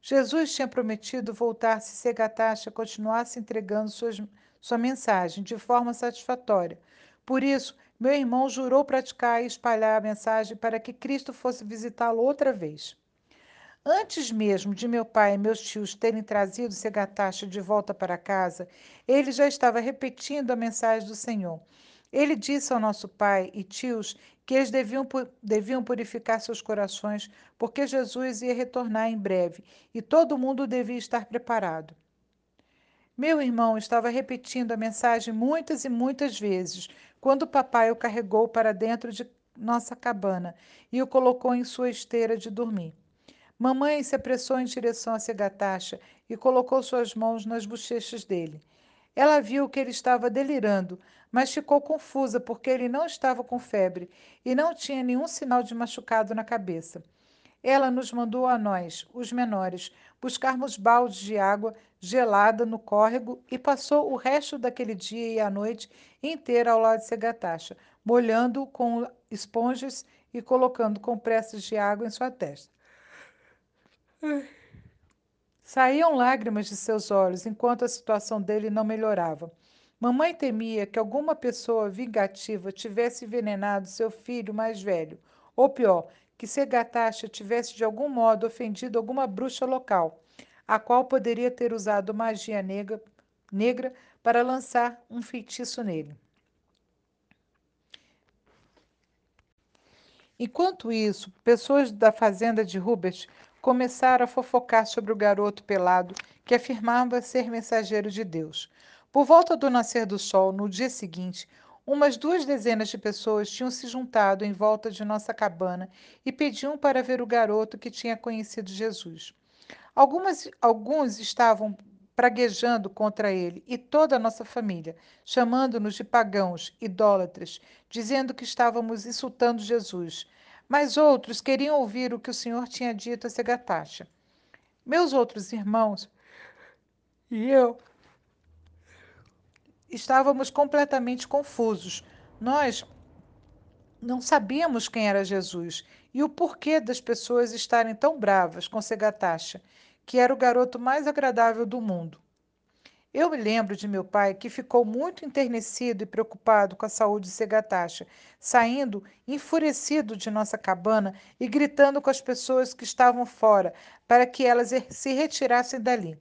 Jesus tinha prometido voltar se Segatacha continuasse entregando suas, sua mensagem de forma satisfatória. Por isso, meu irmão jurou praticar e espalhar a mensagem para que Cristo fosse visitá-lo outra vez. Antes mesmo de meu pai e meus tios terem trazido Segatacha de volta para casa, ele já estava repetindo a mensagem do Senhor. Ele disse ao nosso pai e tios que eles deviam, deviam purificar seus corações, porque Jesus ia retornar em breve e todo mundo devia estar preparado. Meu irmão estava repetindo a mensagem muitas e muitas vezes, quando o papai o carregou para dentro de nossa cabana e o colocou em sua esteira de dormir. Mamãe se apressou em direção a Segatacha e colocou suas mãos nas bochechas dele. Ela viu que ele estava delirando, mas ficou confusa porque ele não estava com febre e não tinha nenhum sinal de machucado na cabeça. Ela nos mandou a nós, os menores, buscarmos baldes de água gelada no córrego e passou o resto daquele dia e a noite inteira ao lado de Segatacha, molhando-o com esponjas e colocando compressas de água em sua testa. Saíam lágrimas de seus olhos enquanto a situação dele não melhorava. Mamãe temia que alguma pessoa vingativa tivesse envenenado seu filho mais velho, ou pior, que Segatacha tivesse de algum modo ofendido alguma bruxa local, a qual poderia ter usado magia negra, negra para lançar um feitiço nele. Enquanto isso, pessoas da fazenda de Hubert começaram a fofocar sobre o garoto pelado que afirmava ser mensageiro de Deus. Por volta do nascer do sol, no dia seguinte, umas duas dezenas de pessoas tinham se juntado em volta de nossa cabana e pediam para ver o garoto que tinha conhecido Jesus. Algumas, alguns estavam praguejando contra ele e toda a nossa família, chamando-nos de pagãos, idólatras, dizendo que estávamos insultando Jesus mas outros queriam ouvir o que o Senhor tinha dito a Segatacha. Meus outros irmãos e eu estávamos completamente confusos. Nós não sabíamos quem era Jesus e o porquê das pessoas estarem tão bravas com Segatacha, que era o garoto mais agradável do mundo. Eu me lembro de meu pai que ficou muito enternecido e preocupado com a saúde de Segatacha, saindo enfurecido de nossa cabana e gritando com as pessoas que estavam fora para que elas se retirassem dali.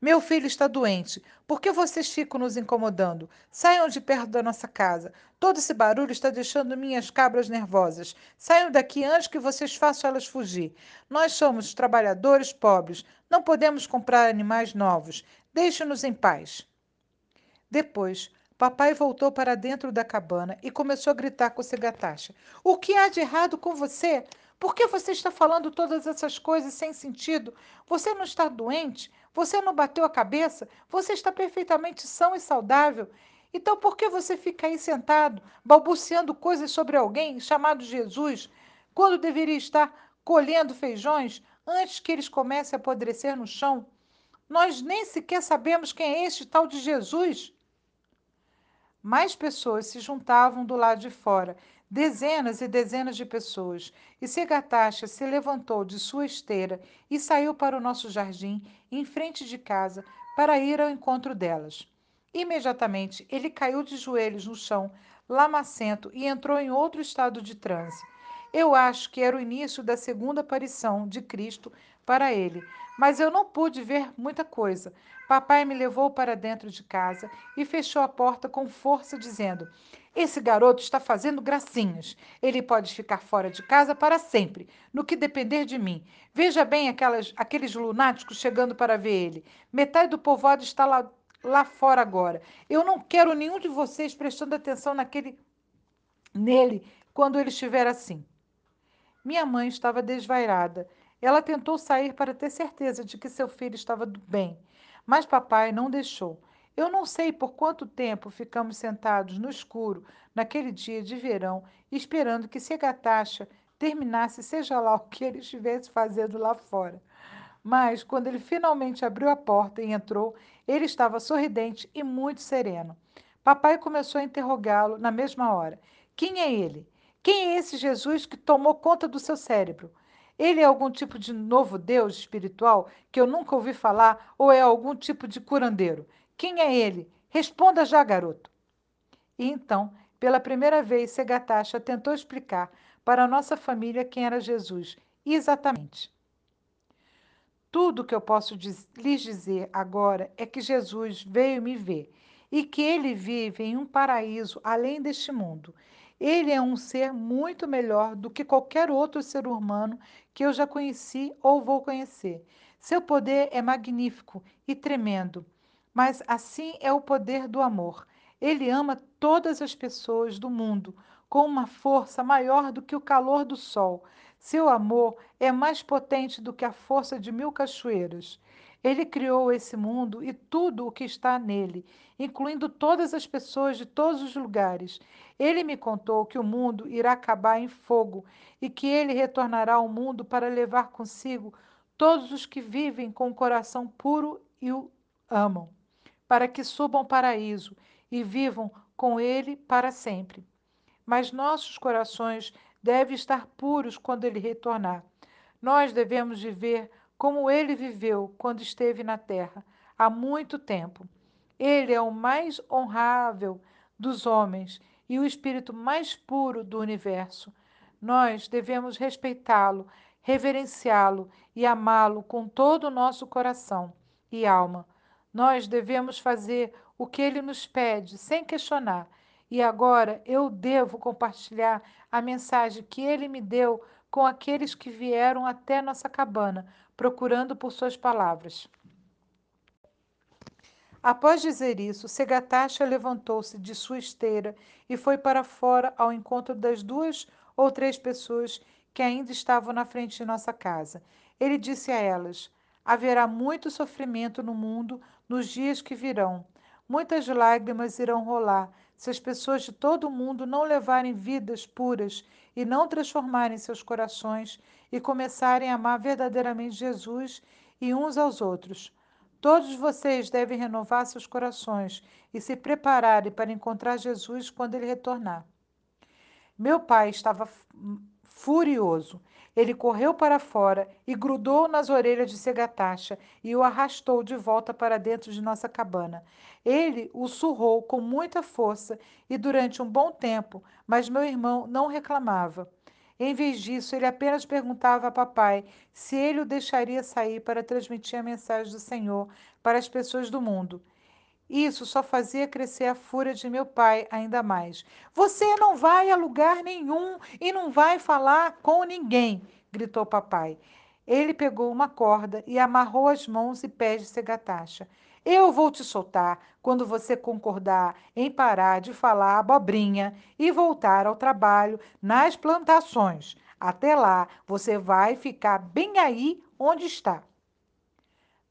Meu filho está doente. Por que vocês ficam nos incomodando? Saiam de perto da nossa casa. Todo esse barulho está deixando minhas cabras nervosas. Saiam daqui antes que vocês façam elas fugir. Nós somos trabalhadores pobres. Não podemos comprar animais novos. Deixe-nos em paz. Depois, papai voltou para dentro da cabana e começou a gritar com Segatacha. O que há de errado com você? Por que você está falando todas essas coisas sem sentido? Você não está doente? Você não bateu a cabeça? Você está perfeitamente são e saudável? Então por que você fica aí sentado, balbuciando coisas sobre alguém chamado Jesus, quando deveria estar colhendo feijões antes que eles comecem a apodrecer no chão? Nós nem sequer sabemos quem é este tal de Jesus. Mais pessoas se juntavam do lado de fora, dezenas e dezenas de pessoas, e Segatacha se levantou de sua esteira e saiu para o nosso jardim, em frente de casa, para ir ao encontro delas. Imediatamente ele caiu de joelhos no chão, lamacento, e entrou em outro estado de transe. Eu acho que era o início da segunda aparição de Cristo para ele, mas eu não pude ver muita coisa. Papai me levou para dentro de casa e fechou a porta com força, dizendo: Esse garoto está fazendo gracinhas. Ele pode ficar fora de casa para sempre, no que depender de mim. Veja bem aquelas, aqueles lunáticos chegando para ver ele. Metade do povoado está lá, lá fora agora. Eu não quero nenhum de vocês prestando atenção naquele, nele quando ele estiver assim. Minha mãe estava desvairada. Ela tentou sair para ter certeza de que seu filho estava bem, mas papai não deixou. Eu não sei por quanto tempo ficamos sentados no escuro naquele dia de verão, esperando que Segatacha terminasse, seja lá o que ele estivesse fazendo lá fora. Mas, quando ele finalmente abriu a porta e entrou, ele estava sorridente e muito sereno. Papai começou a interrogá-lo na mesma hora. Quem é ele? Quem é esse Jesus que tomou conta do seu cérebro? Ele é algum tipo de novo Deus espiritual que eu nunca ouvi falar ou é algum tipo de curandeiro? Quem é ele? Responda já, garoto. E então, pela primeira vez, Segatacha tentou explicar para a nossa família quem era Jesus. Exatamente. Tudo que eu posso diz, lhes dizer agora é que Jesus veio me ver e que ele vive em um paraíso além deste mundo ele é um ser muito melhor do que qualquer outro ser humano que eu já conheci ou vou conhecer. Seu poder é magnífico e tremendo, mas assim é o poder do amor. Ele ama todas as pessoas do mundo com uma força maior do que o calor do sol. Seu amor é mais potente do que a força de mil cachoeiras. Ele criou esse mundo e tudo o que está nele, incluindo todas as pessoas de todos os lugares. Ele me contou que o mundo irá acabar em fogo e que ele retornará ao mundo para levar consigo todos os que vivem com o coração puro e o amam, para que subam ao paraíso e vivam com ele para sempre. Mas nossos corações devem estar puros quando ele retornar. Nós devemos viver como ele viveu quando esteve na terra, há muito tempo. Ele é o mais honrável dos homens e o espírito mais puro do universo. Nós devemos respeitá-lo, reverenciá-lo e amá-lo com todo o nosso coração e alma. Nós devemos fazer o que ele nos pede, sem questionar. E agora eu devo compartilhar a mensagem que ele me deu com aqueles que vieram até nossa cabana, procurando por suas palavras. Após dizer isso, Segatacha levantou-se de sua esteira e foi para fora ao encontro das duas ou três pessoas que ainda estavam na frente de nossa casa. Ele disse a elas: Haverá muito sofrimento no mundo nos dias que virão. Muitas lágrimas irão rolar se as pessoas de todo o mundo não levarem vidas puras e não transformarem seus corações e começarem a amar verdadeiramente Jesus e uns aos outros. Todos vocês devem renovar seus corações e se prepararem para encontrar Jesus quando ele retornar. Meu pai estava furioso. Ele correu para fora e grudou nas orelhas de Segatacha e o arrastou de volta para dentro de nossa cabana. Ele o surrou com muita força e durante um bom tempo, mas meu irmão não reclamava. Em vez disso, ele apenas perguntava a papai se ele o deixaria sair para transmitir a mensagem do Senhor para as pessoas do mundo. Isso só fazia crescer a fúria de meu pai ainda mais. Você não vai a lugar nenhum e não vai falar com ninguém, gritou papai. Ele pegou uma corda e amarrou as mãos e pés de Segatacha. Eu vou te soltar quando você concordar em parar de falar abobrinha e voltar ao trabalho nas plantações. Até lá, você vai ficar bem aí onde está.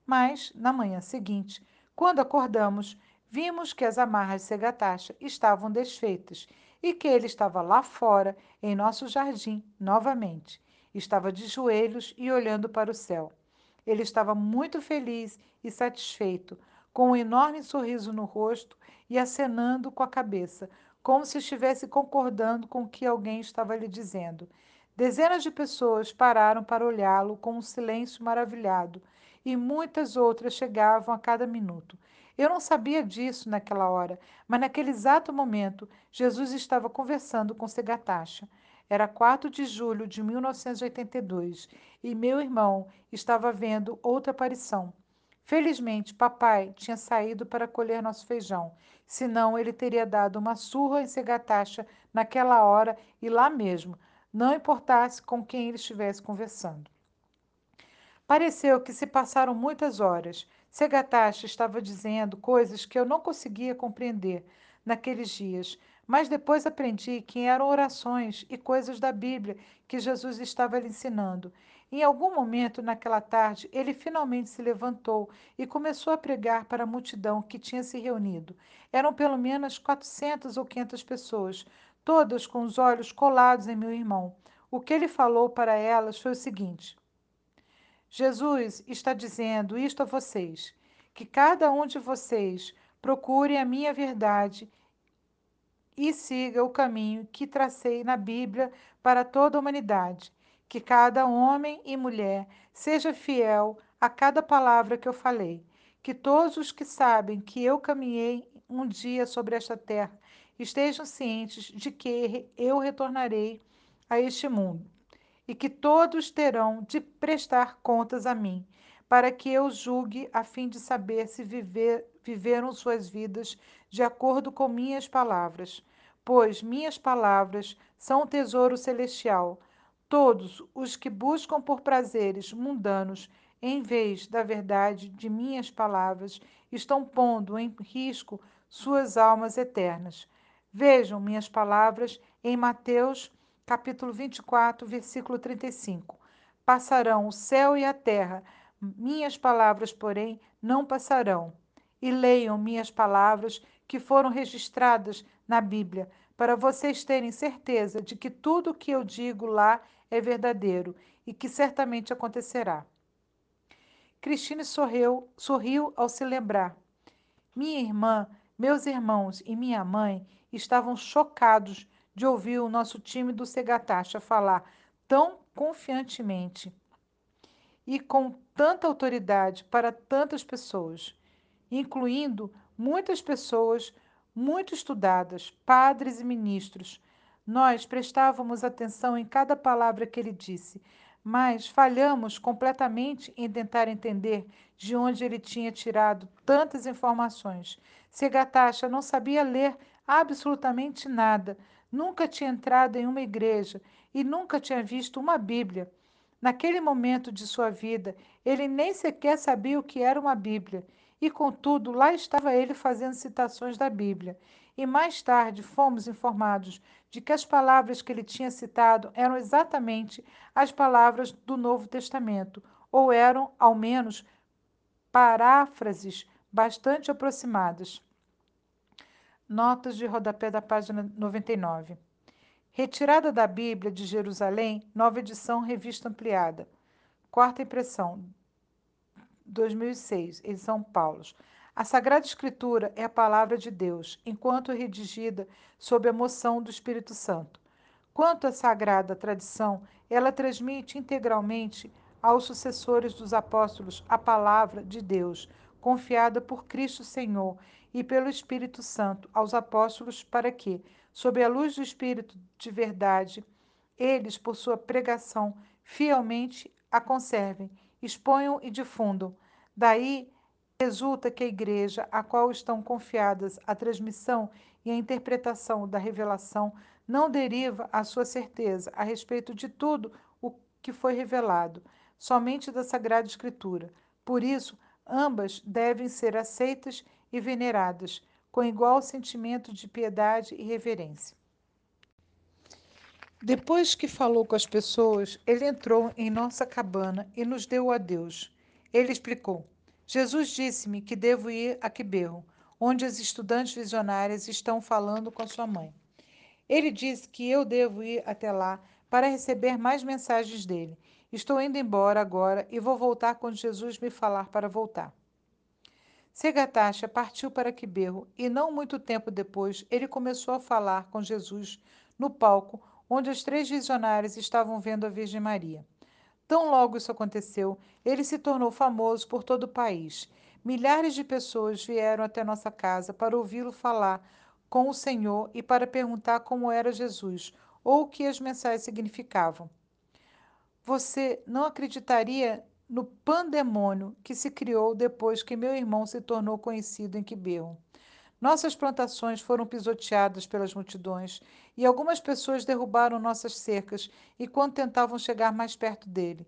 Mas, na manhã seguinte, quando acordamos, vimos que as amarras de Segatacha estavam desfeitas e que ele estava lá fora, em nosso jardim, novamente. Estava de joelhos e olhando para o céu. Ele estava muito feliz e satisfeito, com um enorme sorriso no rosto e acenando com a cabeça, como se estivesse concordando com o que alguém estava lhe dizendo. Dezenas de pessoas pararam para olhá-lo com um silêncio maravilhado e muitas outras chegavam a cada minuto. Eu não sabia disso naquela hora, mas naquele exato momento, Jesus estava conversando com Segatacha. Era 4 de julho de 1982 e meu irmão estava vendo outra aparição. Felizmente, papai tinha saído para colher nosso feijão, senão ele teria dado uma surra em Segatacha naquela hora e lá mesmo, não importasse com quem ele estivesse conversando. Pareceu que se passaram muitas horas. Segatashi estava dizendo coisas que eu não conseguia compreender naqueles dias, mas depois aprendi que eram orações e coisas da Bíblia que Jesus estava lhe ensinando. Em algum momento naquela tarde, ele finalmente se levantou e começou a pregar para a multidão que tinha se reunido. Eram pelo menos 400 ou 500 pessoas, todas com os olhos colados em meu irmão. O que ele falou para elas foi o seguinte: Jesus está dizendo isto a vocês: que cada um de vocês procure a minha verdade e siga o caminho que tracei na Bíblia para toda a humanidade. Que cada homem e mulher seja fiel a cada palavra que eu falei. Que todos os que sabem que eu caminhei um dia sobre esta terra estejam cientes de que eu retornarei a este mundo e que todos terão de prestar contas a mim, para que eu julgue a fim de saber se viver, viveram suas vidas de acordo com minhas palavras. Pois minhas palavras são um tesouro celestial. Todos os que buscam por prazeres mundanos em vez da verdade de minhas palavras estão pondo em risco suas almas eternas. Vejam minhas palavras em Mateus capítulo 24, versículo 35. Passarão o céu e a terra, minhas palavras, porém, não passarão. E leiam minhas palavras que foram registradas na Bíblia, para vocês terem certeza de que tudo o que eu digo lá é verdadeiro e que certamente acontecerá. Cristine sorriu, sorriu ao se lembrar. Minha irmã, meus irmãos e minha mãe estavam chocados de ouvir o nosso time do Segatacha falar tão confiantemente e com tanta autoridade para tantas pessoas, incluindo muitas pessoas muito estudadas, padres e ministros. Nós prestávamos atenção em cada palavra que ele disse, mas falhamos completamente em tentar entender de onde ele tinha tirado tantas informações. Segatacha não sabia ler absolutamente nada, nunca tinha entrado em uma igreja e nunca tinha visto uma Bíblia. Naquele momento de sua vida, ele nem sequer sabia o que era uma Bíblia. E, contudo, lá estava ele fazendo citações da Bíblia. E mais tarde fomos informados de que as palavras que ele tinha citado eram exatamente as palavras do Novo Testamento, ou eram, ao menos, paráfrases bastante aproximadas. Notas de rodapé da página 99. Retirada da Bíblia de Jerusalém, nova edição, revista ampliada. Quarta impressão, 2006, em São Paulo. A Sagrada Escritura é a palavra de Deus, enquanto redigida sob a moção do Espírito Santo. Quanto à sagrada tradição, ela transmite integralmente aos sucessores dos apóstolos a palavra de Deus, confiada por Cristo Senhor e pelo Espírito Santo aos apóstolos, para que, sob a luz do Espírito de verdade, eles, por sua pregação, fielmente a conservem, exponham e difundam. Daí resulta que a igreja, a qual estão confiadas a transmissão e a interpretação da revelação, não deriva a sua certeza a respeito de tudo o que foi revelado, somente da Sagrada Escritura. Por isso, ambas devem ser aceitas e veneradas, com igual sentimento de piedade e reverência. Depois que falou com as pessoas, ele entrou em nossa cabana e nos deu adeus. Ele explicou: Jesus disse-me que devo ir a Quiberro, onde as estudantes visionárias estão falando com sua mãe. Ele disse que eu devo ir até lá para receber mais mensagens dele. Estou indo embora agora e vou voltar quando Jesus me falar para voltar. Segatacha partiu para Quiberro e não muito tempo depois ele começou a falar com Jesus no palco onde os três visionários estavam vendo a Virgem Maria. Tão logo isso aconteceu, ele se tornou famoso por todo o país. Milhares de pessoas vieram até nossa casa para ouvi-lo falar com o Senhor e para perguntar como era Jesus ou o que as mensagens significavam. Você não acreditaria no pandemônio que se criou depois que meu irmão se tornou conhecido em Quiberro. Nossas plantações foram pisoteadas pelas multidões e algumas pessoas derrubaram nossas cercas enquanto tentavam chegar mais perto dele.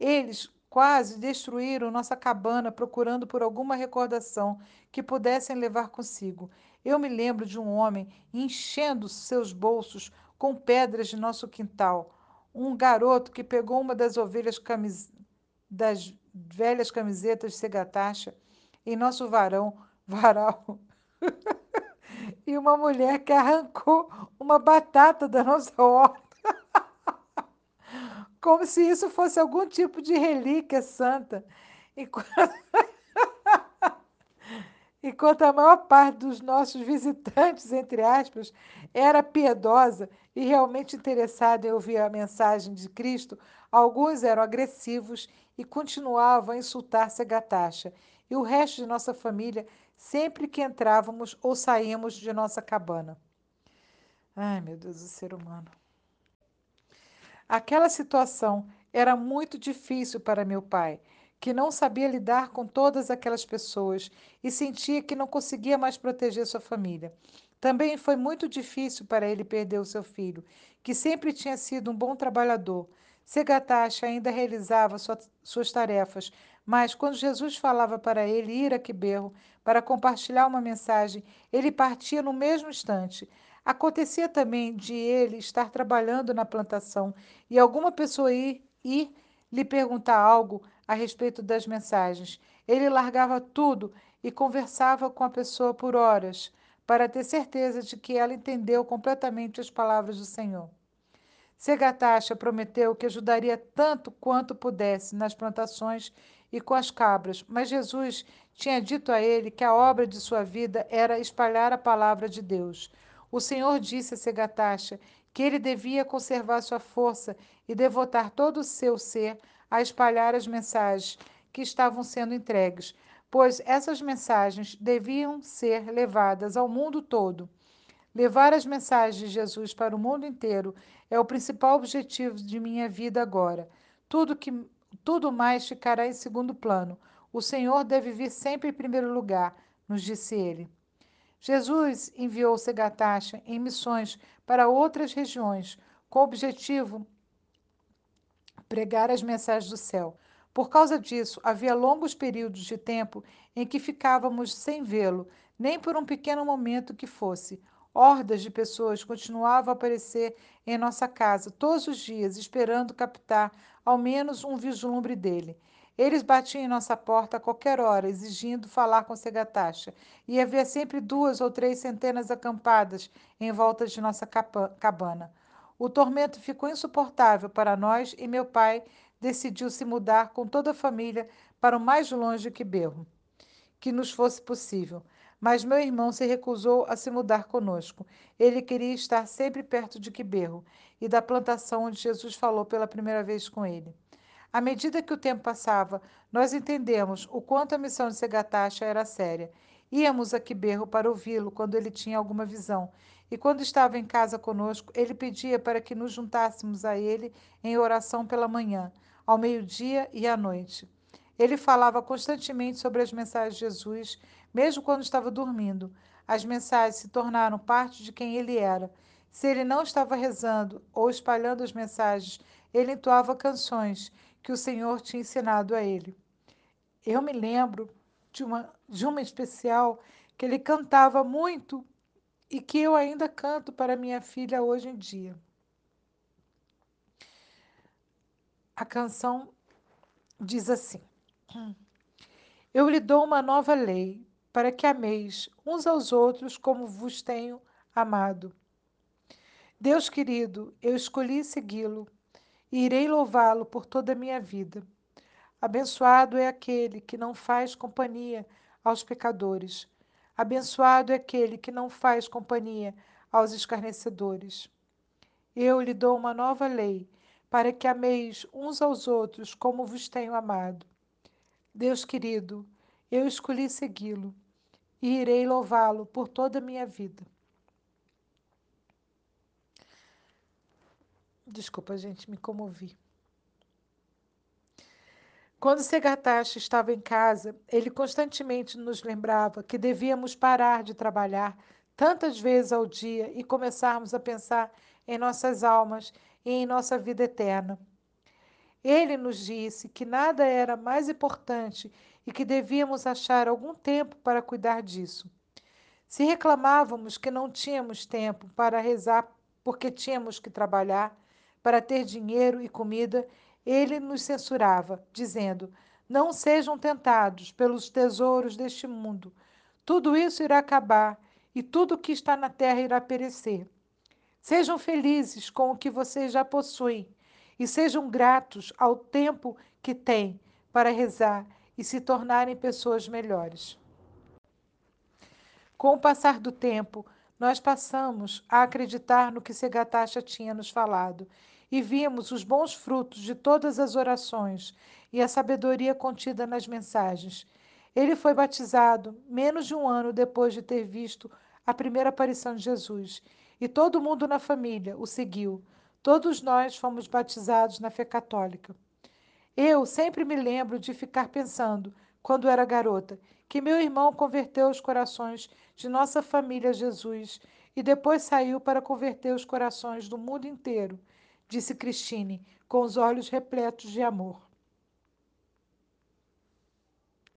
Eles quase destruíram nossa cabana procurando por alguma recordação que pudessem levar consigo. Eu me lembro de um homem enchendo seus bolsos com pedras de nosso quintal. Um garoto que pegou uma das ovelhas camis... das velhas camisetas segatacha em nosso varão, varal. e uma mulher que arrancou uma batata da nossa horta. Como se isso fosse algum tipo de relíquia santa. Enquanto... Enquanto a maior parte dos nossos visitantes, entre aspas, era piedosa e realmente interessada em ouvir a mensagem de Cristo, alguns eram agressivos e continuavam a insultar Segatacha. E o resto de nossa família, sempre que entrávamos ou saíamos de nossa cabana. Ai, meu Deus, o ser humano. Aquela situação era muito difícil para meu pai que não sabia lidar com todas aquelas pessoas e sentia que não conseguia mais proteger sua família. Também foi muito difícil para ele perder o seu filho, que sempre tinha sido um bom trabalhador. Segatacha ainda realizava sua, suas tarefas, mas quando Jesus falava para ele ir a Quiberro para compartilhar uma mensagem, ele partia no mesmo instante. Acontecia também de ele estar trabalhando na plantação e alguma pessoa ir, ir lhe perguntar algo a respeito das mensagens. Ele largava tudo e conversava com a pessoa por horas, para ter certeza de que ela entendeu completamente as palavras do Senhor. Segatacha prometeu que ajudaria tanto quanto pudesse nas plantações e com as cabras, mas Jesus tinha dito a ele que a obra de sua vida era espalhar a palavra de Deus. O Senhor disse a Segatacha que ele devia conservar sua força e devotar todo o seu ser a espalhar as mensagens que estavam sendo entregues, pois essas mensagens deviam ser levadas ao mundo todo. Levar as mensagens de Jesus para o mundo inteiro é o principal objetivo de minha vida agora. Tudo que tudo mais ficará em segundo plano. O Senhor deve vir sempre em primeiro lugar, nos disse ele. Jesus enviou Segatacha em missões para outras regiões, com o objetivo pregar as mensagens do céu. Por causa disso, havia longos períodos de tempo em que ficávamos sem vê-lo, nem por um pequeno momento que fosse. Hordas de pessoas continuavam a aparecer em nossa casa todos os dias, esperando captar ao menos um vislumbre dele. Eles batiam em nossa porta a qualquer hora, exigindo falar com Segatacha, e havia sempre duas ou três centenas acampadas em volta de nossa cabana. O tormento ficou insuportável para nós e meu pai decidiu se mudar com toda a família para o mais longe que Berro, que nos fosse possível. Mas meu irmão se recusou a se mudar conosco. Ele queria estar sempre perto de Quiberro e da plantação onde Jesus falou pela primeira vez com ele. À medida que o tempo passava, nós entendemos o quanto a missão de Segatacha era séria. Íamos a Quiberro para ouvi-lo quando ele tinha alguma visão e quando estava em casa conosco, ele pedia para que nos juntássemos a ele em oração pela manhã, ao meio-dia e à noite. Ele falava constantemente sobre as mensagens de Jesus, mesmo quando estava dormindo. As mensagens se tornaram parte de quem ele era. Se ele não estava rezando ou espalhando as mensagens, ele entoava canções que o Senhor tinha ensinado a ele. Eu me lembro de uma, de uma especial que ele cantava muito e que eu ainda canto para minha filha hoje em dia. A canção diz assim: Eu lhe dou uma nova lei, para que ameis uns aos outros como vos tenho amado. Deus querido, eu escolhi segui-lo e irei louvá-lo por toda a minha vida. Abençoado é aquele que não faz companhia aos pecadores. Abençoado é aquele que não faz companhia aos escarnecedores. Eu lhe dou uma nova lei, para que ameis uns aos outros como vos tenho amado. Deus querido, eu escolhi segui-lo e irei louvá-lo por toda a minha vida. Desculpa, gente, me comovi. Quando Segatashi estava em casa, ele constantemente nos lembrava que devíamos parar de trabalhar tantas vezes ao dia e começarmos a pensar em nossas almas e em nossa vida eterna. Ele nos disse que nada era mais importante e que devíamos achar algum tempo para cuidar disso. Se reclamávamos que não tínhamos tempo para rezar porque tínhamos que trabalhar, para ter dinheiro e comida, ele nos censurava, dizendo: Não sejam tentados pelos tesouros deste mundo. Tudo isso irá acabar e tudo o que está na terra irá perecer. Sejam felizes com o que vocês já possuem e sejam gratos ao tempo que têm para rezar e se tornarem pessoas melhores. Com o passar do tempo, nós passamos a acreditar no que Segatacha tinha nos falado e vimos os bons frutos de todas as orações e a sabedoria contida nas mensagens. Ele foi batizado menos de um ano depois de ter visto a primeira aparição de Jesus, e todo mundo na família o seguiu. Todos nós fomos batizados na fé católica. Eu sempre me lembro de ficar pensando, quando era garota, que meu irmão converteu os corações de nossa família a Jesus e depois saiu para converter os corações do mundo inteiro disse Christine, com os olhos repletos de amor.